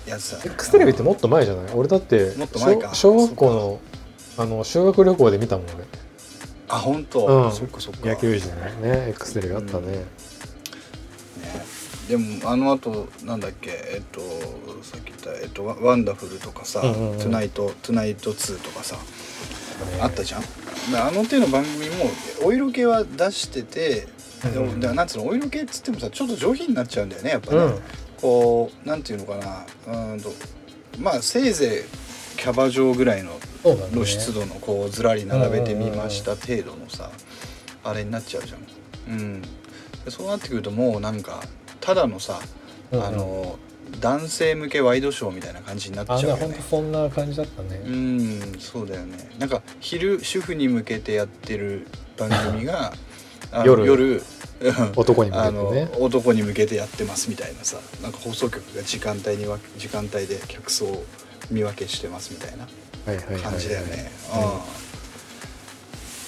[SPEAKER 2] やつさ。
[SPEAKER 1] X テレビってもっと前じゃない？俺だって
[SPEAKER 2] もっと前か。
[SPEAKER 1] 小小学校のあの修学旅行で見たもん
[SPEAKER 2] あ本当、
[SPEAKER 1] うん。
[SPEAKER 2] そっかそっか。
[SPEAKER 1] 俺野球時ねね X テレビあったね、
[SPEAKER 2] ねでもあの後なんだっけ？えっとさっき言った、えっと、ワワンダフルとかさ「
[SPEAKER 1] うんうんうん。
[SPEAKER 2] トゥナイトトゥナイト2」とかさ、
[SPEAKER 1] ね
[SPEAKER 2] あったじゃん？であの手の番組もお色気は出してて、でも
[SPEAKER 1] う
[SPEAKER 2] なんつうのお色気っつってもさちょっと上品になっちゃうんだよねやっぱね、
[SPEAKER 1] うん。
[SPEAKER 2] こうなんていうのかなうーんとまあせいぜいキャバ嬢ぐらいの露出度のこうずらり並べてみました程度のさあれになっちゃうじゃん。うん、でそうなってくるともうなんかただのさ、
[SPEAKER 1] うんうん。
[SPEAKER 2] あの男性向けワイドショーみたいな感じになっちゃ
[SPEAKER 1] あ
[SPEAKER 2] うよね。
[SPEAKER 1] ほんとそんな感じだったね。
[SPEAKER 2] うんそうだよね。なんか昼主婦に向けてやってる番組が [laughs]
[SPEAKER 1] 夜
[SPEAKER 2] 夜うん [laughs]
[SPEAKER 1] 男に向けてね。[laughs]
[SPEAKER 2] 男に向けてやってますみたいなさなんか放送局が時間帯にわ時間帯で客層を見分けしてますみたいな
[SPEAKER 1] はいはいはいはい
[SPEAKER 2] 感じだよね。
[SPEAKER 1] うん
[SPEAKER 2] うん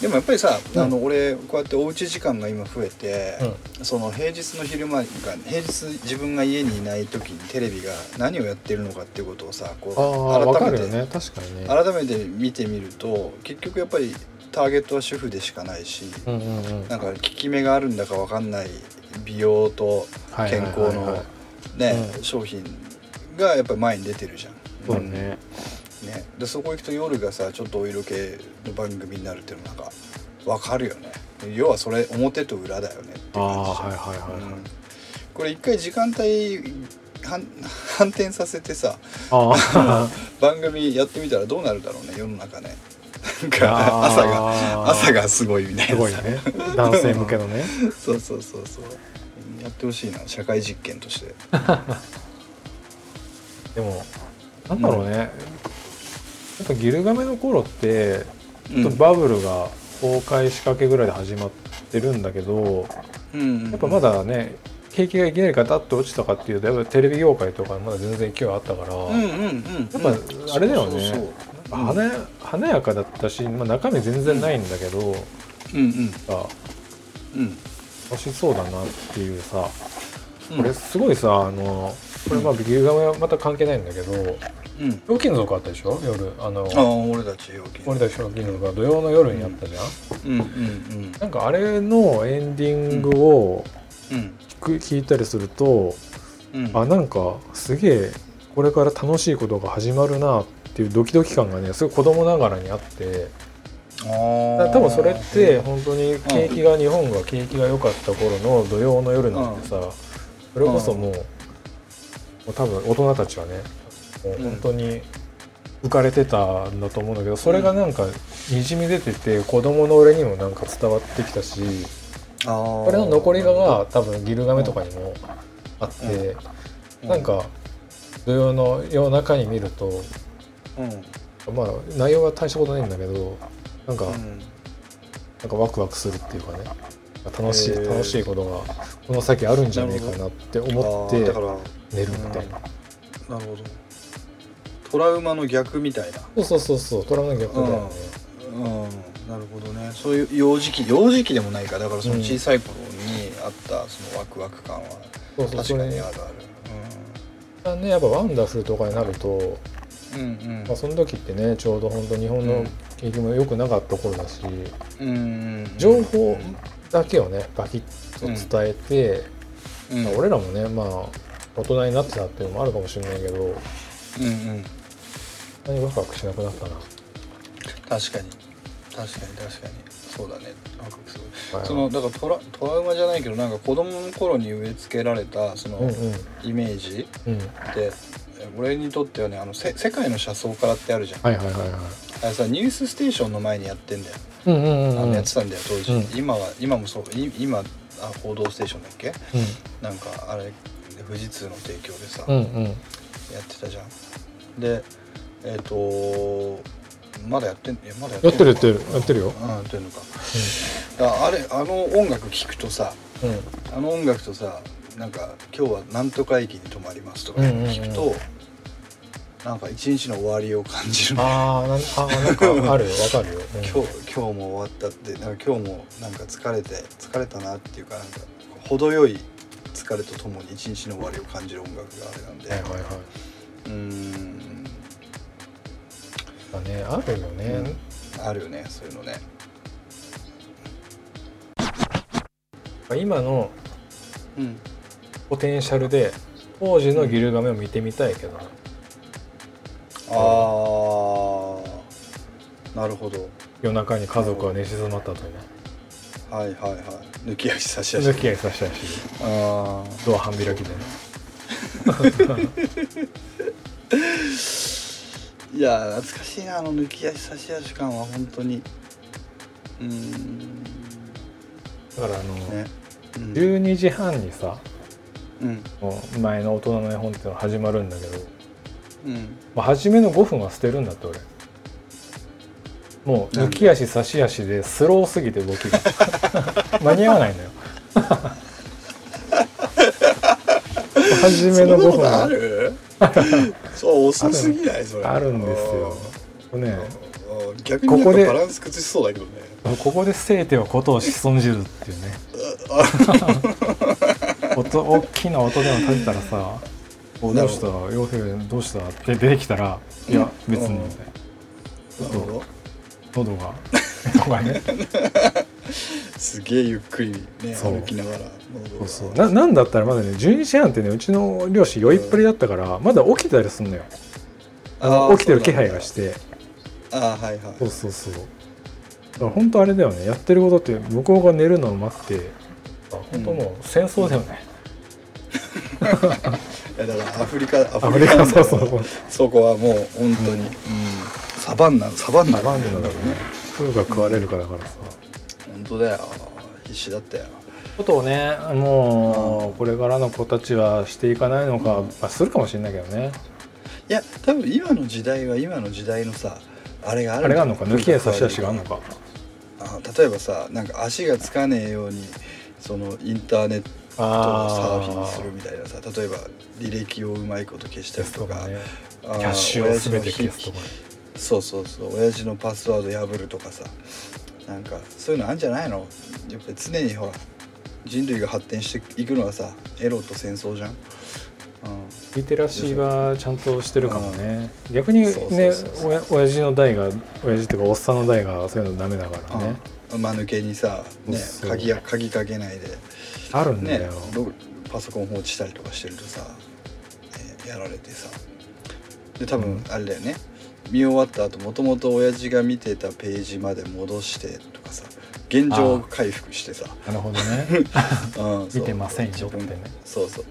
[SPEAKER 2] でもやっぱりさ、
[SPEAKER 1] うん。
[SPEAKER 2] あの俺こうやっておうち時間が今増えて、
[SPEAKER 1] うん。
[SPEAKER 2] その平日の昼間が平日自分が家にいない時にテレビが何をやってるのかっていうことをさこう改めて、
[SPEAKER 1] ね。確かにね。
[SPEAKER 2] 改めて見てみると結局やっぱりターゲットは主婦でしかないし、
[SPEAKER 1] うんうんうん。
[SPEAKER 2] なんか効き目があるんだかわかんない美容と健康のね
[SPEAKER 1] うん。
[SPEAKER 2] 商品がやっぱり前に出てるじゃん。
[SPEAKER 1] そうね
[SPEAKER 2] ね、でそこ行くと夜がさちょっとお色気の番組になるっていうのなんかわかるよね。要はそれ表と裏だよねって
[SPEAKER 1] ああ
[SPEAKER 2] 感じじゃん
[SPEAKER 1] はいはいはいはい。
[SPEAKER 2] うん。これ一回時間帯反 [laughs] 反転させてさ
[SPEAKER 1] ああ [laughs]
[SPEAKER 2] 番組やってみたらどうなるだろうね世の中ね。なん
[SPEAKER 1] あ
[SPEAKER 2] か
[SPEAKER 1] ー。
[SPEAKER 2] 朝が朝がすごいみたいなさ。
[SPEAKER 1] すごいね。男性向けのね。[laughs]
[SPEAKER 2] そうそうそうそう。やってほしいな社会実験として。
[SPEAKER 1] でもなんだろうね、やっぱギルガメの頃ってちょっとバブルが崩壊しかけぐらいで始まってるんだけど、
[SPEAKER 2] うん
[SPEAKER 1] やっぱまだね景気がいきなりガタッと落ちたかっていうとやっぱテレビ業界とかまだ全然勢いあったから、
[SPEAKER 2] うんうんうん。
[SPEAKER 1] やっぱあれだよね。
[SPEAKER 2] そうそうそう。
[SPEAKER 1] 華や華やかだったし、まあ、中身全然ないんだけど、
[SPEAKER 2] うん。うん
[SPEAKER 1] さ
[SPEAKER 2] うん。
[SPEAKER 1] 楽しそうだなっていうさ
[SPEAKER 2] うん。
[SPEAKER 1] これすごいさあのこれまあギルガメはまた関係ないんだけど
[SPEAKER 2] うん。
[SPEAKER 1] ひょうきん族あったでしょ？夜。あの
[SPEAKER 2] ああ俺たち陽気。
[SPEAKER 1] 俺たちひょうきん族が土曜の夜にやったじゃん、
[SPEAKER 2] うんうん
[SPEAKER 1] なんかあれのエンディングを
[SPEAKER 2] うん。うん。
[SPEAKER 1] 聞く聞いたりすると、
[SPEAKER 2] うん。
[SPEAKER 1] あなんかすげえこれから楽しいことが始まるなっていうドキドキ感がねすごい子供ながらにあって
[SPEAKER 2] あ
[SPEAKER 1] 多分それって本当に景気が日本が景気が良かった頃の土曜の夜なんてさそれこそもう多分大人たちはねもう本当に浮かれてたんだと思うんだけどそれがなんかにじみ出てて子供の俺にもなんか伝わってきたしこれの残りがが多分ギルガメとかにもあってなんか土曜の夜中に見ると
[SPEAKER 2] うん。
[SPEAKER 1] まあ内容は大したことないんだけどなんか
[SPEAKER 2] うん。
[SPEAKER 1] なんかワクワクするっていうかね楽しい楽しいことがこの先あるんじゃねえかなって思って寝るみたいな。
[SPEAKER 2] なるほど。トラウマの逆みたいな。
[SPEAKER 1] そうそうそうそう。トラの逆だよね。
[SPEAKER 2] うん。なるほどね。そういう幼児期幼児期でもないか。だからその小さい頃にあったそのワクワク感は確かにあるあ
[SPEAKER 1] ねやっぱワンダフルとかになると、
[SPEAKER 2] るうんうん。
[SPEAKER 1] まあ、その時ってねちょうど本当日本の景気も良くなかった頃だし、
[SPEAKER 2] うんうん
[SPEAKER 1] 情報だけをねバキッと伝えて、
[SPEAKER 2] うん。
[SPEAKER 1] まあ俺らもねまあ大人になってたっていうのもあるかもしれないけど
[SPEAKER 2] うんうん。
[SPEAKER 1] 何ワクワクしなくなったな。
[SPEAKER 2] 確かに。確かに確かに。そうだね。ワクワクする。
[SPEAKER 1] はい。
[SPEAKER 2] そのだからトラトラウマじゃないけどなんか子供の頃に植え付けられたその
[SPEAKER 1] うんうん。
[SPEAKER 2] イメージ
[SPEAKER 1] うん。
[SPEAKER 2] って俺にとってはねあのせ世界の車窓からってあるじゃん。
[SPEAKER 1] はいはいはいはい。
[SPEAKER 2] あれさニュースステーションの前にやってんだよ、
[SPEAKER 1] うんうんうんうん。
[SPEAKER 2] あのやってたんだよ当時、
[SPEAKER 1] うん。
[SPEAKER 2] 今は今もそう。い今あ報道ステーションだっけ？
[SPEAKER 1] う
[SPEAKER 2] なんかあれ富士通の提供でさ、
[SPEAKER 1] んうんうん。
[SPEAKER 2] やってたじゃん。でえっ、とまだやってんまだや
[SPEAKER 1] やってるやって
[SPEAKER 2] る。
[SPEAKER 1] るやってるよ。
[SPEAKER 2] うんやってるのか。ああれあの音楽聴くとさ
[SPEAKER 1] うん。うん
[SPEAKER 2] あの音楽とさなんか「今日はなんとか駅に泊まります」とか
[SPEAKER 1] うんうんうん。
[SPEAKER 2] 聞くと、なんか一日の終わりを感じる。ね
[SPEAKER 1] ああーなんかあるよ。わかるよ、うん。
[SPEAKER 2] 今日今日も終わったってなんか今日もなんか疲れて疲れたなっていうかなんか程よい疲れとともに一日の終わりを感じる音楽があれなんで、
[SPEAKER 1] はいはいは
[SPEAKER 2] うーん。
[SPEAKER 1] いだねあるよね、
[SPEAKER 2] あるよねそういうのね。
[SPEAKER 1] 今の
[SPEAKER 2] うん。
[SPEAKER 1] ポテンシャルで当時のギルガメを見てみたいけど。な、
[SPEAKER 2] あー。なるほど。
[SPEAKER 1] 夜中に家族が寝静まった後にね
[SPEAKER 2] はいはいはい。抜き足差し足
[SPEAKER 1] 抜き合いさせたりし
[SPEAKER 2] あ
[SPEAKER 1] ドア半開きで。ね [laughs]
[SPEAKER 2] ーいや懐かしいなあの抜き足差し足感は本当に。うーん。
[SPEAKER 1] だからあの、
[SPEAKER 2] ね。うん。
[SPEAKER 1] 12時半にさ
[SPEAKER 2] うん。
[SPEAKER 1] 前の大人の絵本っていうのが始まるんだけど、
[SPEAKER 2] うん。
[SPEAKER 1] まあ、初めの5分は捨てるんだって俺もう抜き足差し足でスローすぎて動きが。[laughs] 間に合わないのよ。[laughs] 初めの5分
[SPEAKER 2] あ
[SPEAKER 1] は
[SPEAKER 2] る？[laughs] そう遅すぎない？それ。
[SPEAKER 1] あるんですよ。ね。
[SPEAKER 2] うん逆に
[SPEAKER 1] ここ
[SPEAKER 2] バランス崩しそうだけどね。
[SPEAKER 1] ここで生てはことをし損じるっていうね。音大きな音でも立てたらさ「おど。うした？洋平どうした?」って出てきたら「いや別に」みたいな
[SPEAKER 2] なるほど
[SPEAKER 1] 喉が。とかね。
[SPEAKER 2] すげえゆっくりね
[SPEAKER 1] そう。
[SPEAKER 2] 歩きながら
[SPEAKER 1] そうそう。ななんだったらまだね12時半ってねうちの両親酔いっぱりだったからまだ起きてたりすんのよ。あの
[SPEAKER 2] あー
[SPEAKER 1] 起きてる気配がして。
[SPEAKER 2] ああはいはい。
[SPEAKER 1] そうそうそう。だから本当あれだよね。やってることって向こうが寝るのを待って。本当もう戦争だよね、[laughs]
[SPEAKER 2] いやだからアフリカア
[SPEAKER 1] アフリカ
[SPEAKER 2] なんだよ
[SPEAKER 1] そうそう。
[SPEAKER 2] そこはもう本当に、うんサバンナサバンナ
[SPEAKER 1] サバンナだからね風が食われるからだからさ。
[SPEAKER 2] 本当だよ。必死だったよ。
[SPEAKER 1] ことをねもうこれからの子たちはしていかないのか、まあ、するかもしれないけどね。
[SPEAKER 2] いや多分今の時代は今の時代のさあれがある
[SPEAKER 1] あれがあるのか抜き絵差し足があるのか？
[SPEAKER 2] あ例えばさなんか足がつかねえようにそのインターネットをサーフィンするみたいなさ例えば履歴をうまいこと消したりとか。
[SPEAKER 1] ね。キャッシュを全て消すとか
[SPEAKER 2] そうそうそう。親父のパスワード破るとかさ。なんかそういうのあるんじゃないの？やっぱり常にほら人類が発展していくのはさエロと戦争じゃん、うん、
[SPEAKER 1] リテラシーはちゃんとしてるかもね。逆にね親親父の代が親父っていうかおっさんの代がそういうのダメだからね。
[SPEAKER 2] 間抜けにさ、ね鍵や鍵かけないで。
[SPEAKER 1] あるんだ
[SPEAKER 2] ね
[SPEAKER 1] よ、
[SPEAKER 2] ロパソコン放置したりとかしてるとさ、ねやられてさ。で多分あれだよね、見終わった後もともと親父が見てたページまで戻してとかさ現状回復してさ、
[SPEAKER 1] なるほどね。[laughs]
[SPEAKER 2] うん、
[SPEAKER 1] 見てませんよってね。
[SPEAKER 2] そうそう。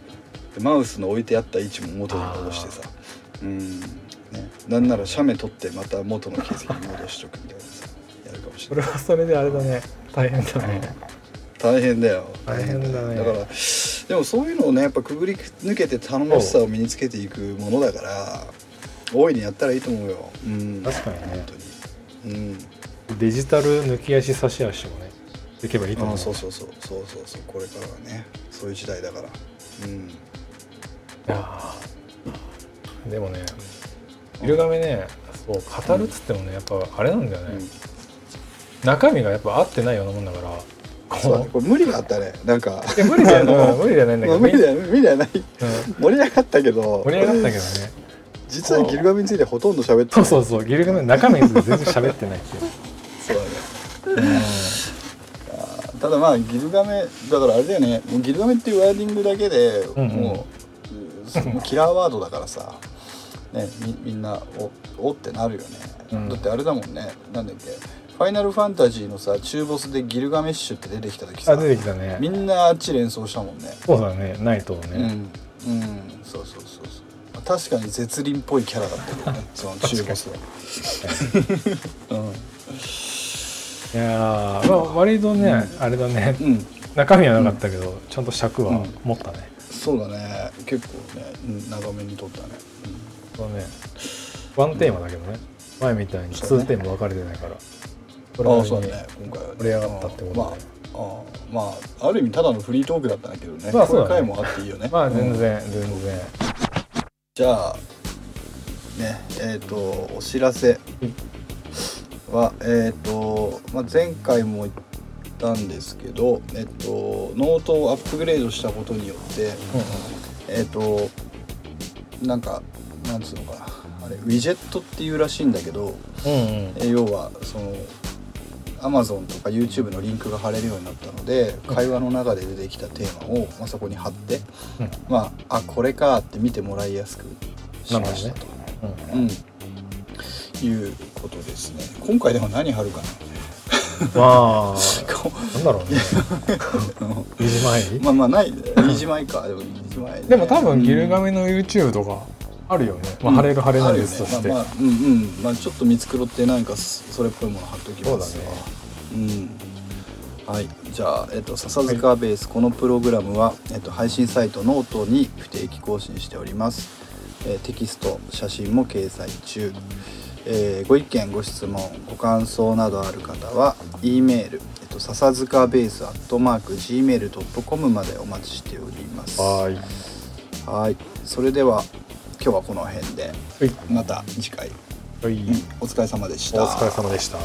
[SPEAKER 2] でマウスの置いてあった位置も元に戻してさ。うんね。なんなら写メ撮ってまた元の形跡に戻しとくみたいなさやるかもし
[SPEAKER 1] そ
[SPEAKER 2] れない。
[SPEAKER 1] れはそれであれだね。大変だね。
[SPEAKER 2] 大変だよ。
[SPEAKER 1] 大変だね。
[SPEAKER 2] だからでもそういうのをねやっぱくぐり抜けて頼もしさを身につけていくものだから大いにやったらいいと思うよ、うん、
[SPEAKER 1] 確かにね。
[SPEAKER 2] 本当に。うん。
[SPEAKER 1] デジタル抜き足差し足もねできればいいと思う。
[SPEAKER 2] あそうそうそうそうそうそう。これからはね。そういう時代だから。うん。
[SPEAKER 1] いやー。でもね「イルガメね」そう語るっつってもねやっぱあれなんだよね、
[SPEAKER 2] うん。
[SPEAKER 1] 中身がやっぱ合ってないようなもんだから
[SPEAKER 2] そう
[SPEAKER 1] こ
[SPEAKER 2] これ無理があったね。なんか。
[SPEAKER 1] ういや無理だよ、無理じゃないんだけど
[SPEAKER 2] まあ無理だよ無理だよない
[SPEAKER 1] うん。
[SPEAKER 2] 盛り上がったけど。
[SPEAKER 1] 盛り上がったけどね
[SPEAKER 2] 実はギルガメについてほとんど喋ってない。
[SPEAKER 1] そうそうそう。ギルガメ中身全然喋ってないっていう、
[SPEAKER 2] そうだね。ただまあギルガメだからあれだよね。ギルガメっていうワーディングだけで
[SPEAKER 1] んうん。
[SPEAKER 2] もう,、キラーワードだからさ、ね、みみんなおおってなるよね、
[SPEAKER 1] うん。
[SPEAKER 2] だってあれだもんね。なんだっけ。ファイナルファンタジーのさ中ボスでギルガメッシュって出てきた時さ。
[SPEAKER 1] あ出てきたね。
[SPEAKER 2] みんなあっち連想したもんね。
[SPEAKER 1] そうだね。ナイトを
[SPEAKER 2] うん、
[SPEAKER 1] ね、
[SPEAKER 2] うん、そうそうそうそう確かに絶倫っぽいキャラだったけどねその中ボスは、[laughs] うん
[SPEAKER 1] いやーまあ割とね、あれだね。
[SPEAKER 2] うん、
[SPEAKER 1] 中身はなかったけど、ちゃんと尺は
[SPEAKER 2] うん。
[SPEAKER 1] 持ったね、
[SPEAKER 2] そうだね。結構ね、うん、長めに撮ったね、
[SPEAKER 1] そうね。ワンテーマだけどね。前みたいに
[SPEAKER 2] そうね。
[SPEAKER 1] 2テーマ分かれてないから。
[SPEAKER 2] うん、ああそうだね。今回はね。
[SPEAKER 1] 盛り上がったってことで。
[SPEAKER 2] うんまああまあある意味ただのフリートークだったんだけどね,、
[SPEAKER 1] まあそうだね。
[SPEAKER 2] 回もあっていいよね。
[SPEAKER 1] まあ全
[SPEAKER 2] うん。
[SPEAKER 1] 然、全然
[SPEAKER 2] じゃあねえっ、とお知らせはえっ、と、まあ、前回も言ったんですけどえっ、とノートをアップグレードしたことによってえっ、となんかなんつうのかなあれウィジェットっていうらしいんだけど
[SPEAKER 1] うんうん。
[SPEAKER 2] え要はその Amazon とか YouTube のリンクが貼れるようになったので会話の中で出てきたテーマを、まあ、そこに貼って、
[SPEAKER 1] うん。
[SPEAKER 2] まああこれかって見てもらいやすくしましたと、
[SPEAKER 1] うん。
[SPEAKER 2] うん、いうことですね。今回でも何貼るかな。
[SPEAKER 1] まあ。[laughs]
[SPEAKER 2] こ
[SPEAKER 1] なんだろうね。[laughs]
[SPEAKER 2] う
[SPEAKER 1] 2時前に
[SPEAKER 2] まあまあない。2時前か。でも2時前ね、
[SPEAKER 1] でも多分ギルガメの YouTube とかあるよね、まあ、晴れる晴れない別として、
[SPEAKER 2] まあまあうんうん。まあちょっと見繕ってなんかそそれっぽいもの貼っときます。
[SPEAKER 1] そうだね。
[SPEAKER 2] うん。はい、じゃあ、えっと、笹塚ベース、このプログラムは、えっと、配信サイトノートに不定期更新しております、えーテキスト写真も掲載中、えーご意見ご質問ご感想などある方は E メール、えっと、笹塚ベースアットマーク Gmail.com までお待ちしております。
[SPEAKER 1] はい。
[SPEAKER 2] はい。それでは今日はこの辺で、
[SPEAKER 1] はい、
[SPEAKER 2] また次回、
[SPEAKER 1] はい、
[SPEAKER 2] うん、お疲れ様でした。
[SPEAKER 1] お疲れ様でした。